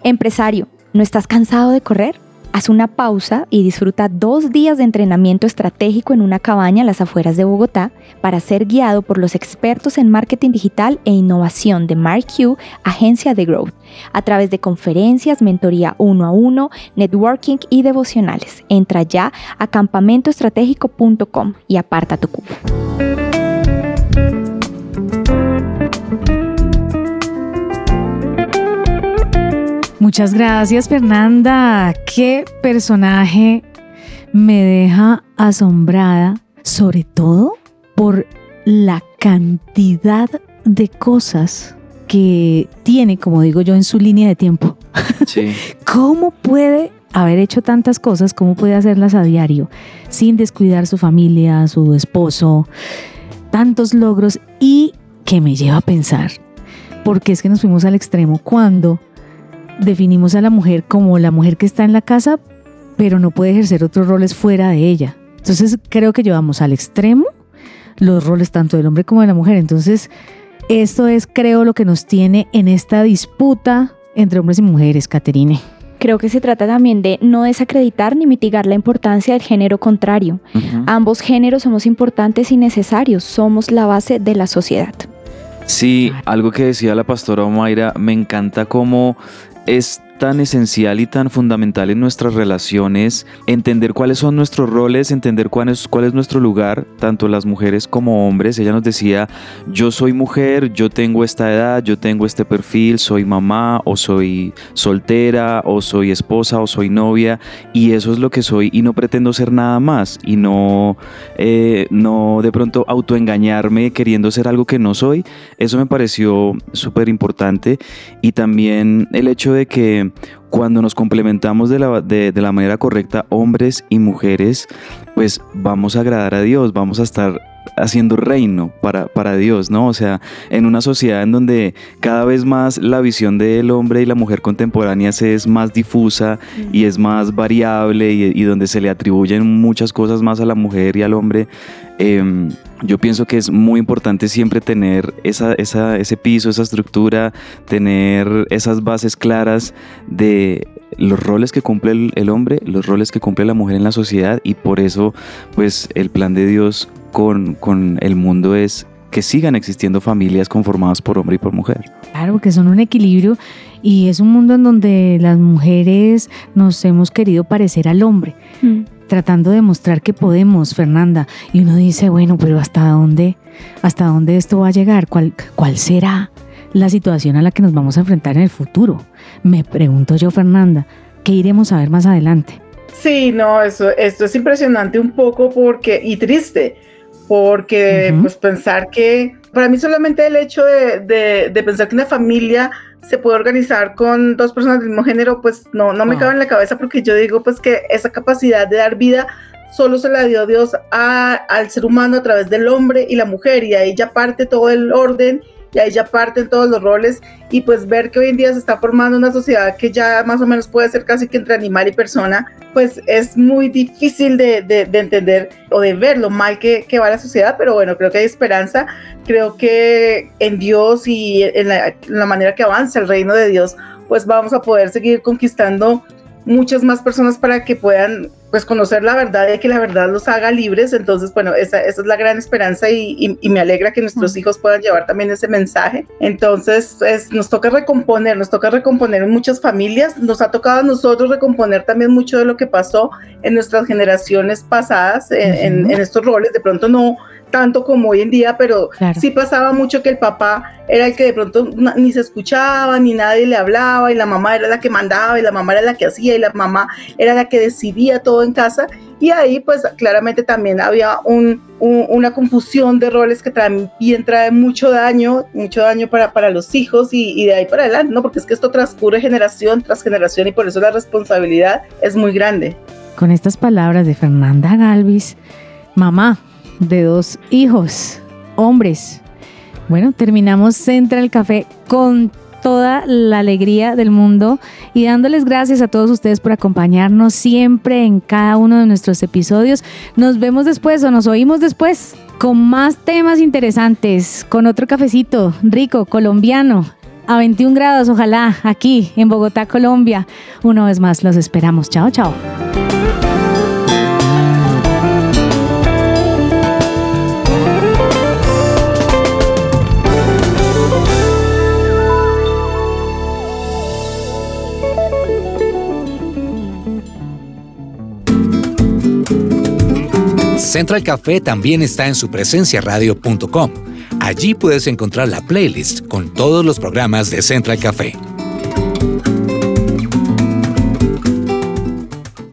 Empresario, ¿no estás cansado de correr? Haz una pausa y disfruta dos días de entrenamiento estratégico en una cabaña a las afueras de Bogotá para ser guiado por los expertos en marketing digital e innovación de Mark Q, agencia de Growth, a través de conferencias, mentoría uno a uno, networking y devocionales. Entra ya a campamentoestratégico.com y aparta tu cupo. Muchas gracias, Fernanda. Qué personaje me deja asombrada, sobre todo por la cantidad de cosas que tiene, como digo yo, en su línea de tiempo. Sí. ¿Cómo puede haber hecho tantas cosas? ¿Cómo puede hacerlas a diario sin descuidar su familia, su esposo, tantos logros y que me lleva a pensar? Porque es que nos fuimos al extremo cuando definimos a la mujer como la mujer que está en la casa, pero no puede ejercer otros roles fuera de ella. Entonces creo que llevamos al extremo los roles tanto del hombre como de la mujer. Entonces, esto es, creo, lo que nos tiene en esta disputa entre hombres y mujeres, Caterine. Creo que se trata también de no desacreditar ni mitigar la importancia del género contrario. Ambos géneros somos importantes y necesarios, somos la base de la sociedad. Sí, algo que decía la pastora Omaira, me encanta cómo es tan esencial y tan fundamental en nuestras relaciones entender cuáles son nuestros roles, entender cuál es, cuál es nuestro lugar, tanto las mujeres como hombres. Ella nos decía, yo soy mujer, yo tengo esta edad, yo tengo este perfil, soy mamá o soy soltera o soy esposa o soy novia y eso es lo que soy y no pretendo ser nada más y no, eh, no de pronto autoengañarme queriendo ser algo que no soy. Eso me pareció súper importante y también el hecho de que cuando nos complementamos de la, de, de la manera correcta, hombres y mujeres, pues vamos a agradar a Dios, vamos a estar haciendo reino para, para Dios, ¿no? O sea, en una sociedad en donde cada vez más la visión del hombre y la mujer contemporáneas es más difusa y es más variable y, y donde se le atribuyen muchas cosas más a la mujer y al hombre, eh, yo pienso que es muy importante siempre tener esa, esa, ese piso, esa estructura, tener esas bases claras de los roles que cumple el, el hombre, los roles que cumple la mujer en la sociedad y por eso pues el plan de Dios con, con el mundo es que sigan existiendo familias conformadas por hombre y por mujer. Claro, que son un equilibrio y es un mundo en donde las mujeres nos hemos querido parecer al hombre, tratando de mostrar que podemos, Fernanda. Y uno dice, bueno, pero ¿hasta dónde, hasta dónde esto va a llegar? ¿Cuál, cuál será la situación a la que nos vamos a enfrentar en el futuro? Me pregunto yo, Fernanda, ¿qué iremos a ver más adelante? Sí, no, eso, esto es impresionante un poco porque, y triste, porque pues pensar que, para mí solamente el hecho de, de- de pensar que una familia se puede organizar con dos personas del mismo género, pues no, no me Ah. cabe en la cabeza porque yo digo pues que esa capacidad de dar vida solo se la dio Dios a- al ser humano a través del hombre y la mujer y ahí ya parte todo el orden y ahí ya parten todos los roles y pues ver que hoy en día se está formando una sociedad que ya más o menos puede ser casi que entre animal y persona, pues es muy difícil de, de- de entender o de ver lo mal que, que va la sociedad, pero bueno, creo que hay esperanza, creo que en Dios y en la, en la manera que avanza el reino de Dios, pues vamos a poder seguir conquistando muchas más personas para que puedan pues conocer la verdad y que la verdad los haga libres. Entonces, bueno, esa, esa es la gran esperanza y, y- y me alegra que nuestros hijos puedan llevar también ese mensaje. Entonces, es- nos toca recomponer, nos toca recomponer en muchas familias. Nos ha tocado a nosotros recomponer también mucho de lo que pasó en nuestras generaciones pasadas, en, en- Ujú. en estos roles. De pronto no tanto como hoy en día, pero Claro. sí pasaba mucho que el papá era el que de pronto ni se escuchaba, ni nadie le hablaba, y la mamá era la que mandaba, y la mamá era la que hacía, y la mamá era la que decidía todo en casa. Y ahí pues claramente también había un, un- una confusión de roles que también trae mucho daño, mucho daño para, para los hijos y, y de ahí para adelante, ¿no? Porque es que esto transcurre generación tras generación y por eso la responsabilidad es muy grande. Con estas palabras de Fernanda Galvis, mamá de dos hijos, hombres. Bueno, terminamos Central Café con toda la alegría del mundo y dándoles gracias a todos ustedes por acompañarnos siempre en cada uno de nuestros episodios. Nos vemos después o nos oímos después con más temas interesantes, con otro cafecito rico, colombiano, a 21 grados, ojalá, aquí en Bogotá, Colombia. Una vez más, los esperamos. Chao, chao. Central Café también está en su presenciaradio.com. Allí puedes encontrar la playlist con todos los programas de Central Café.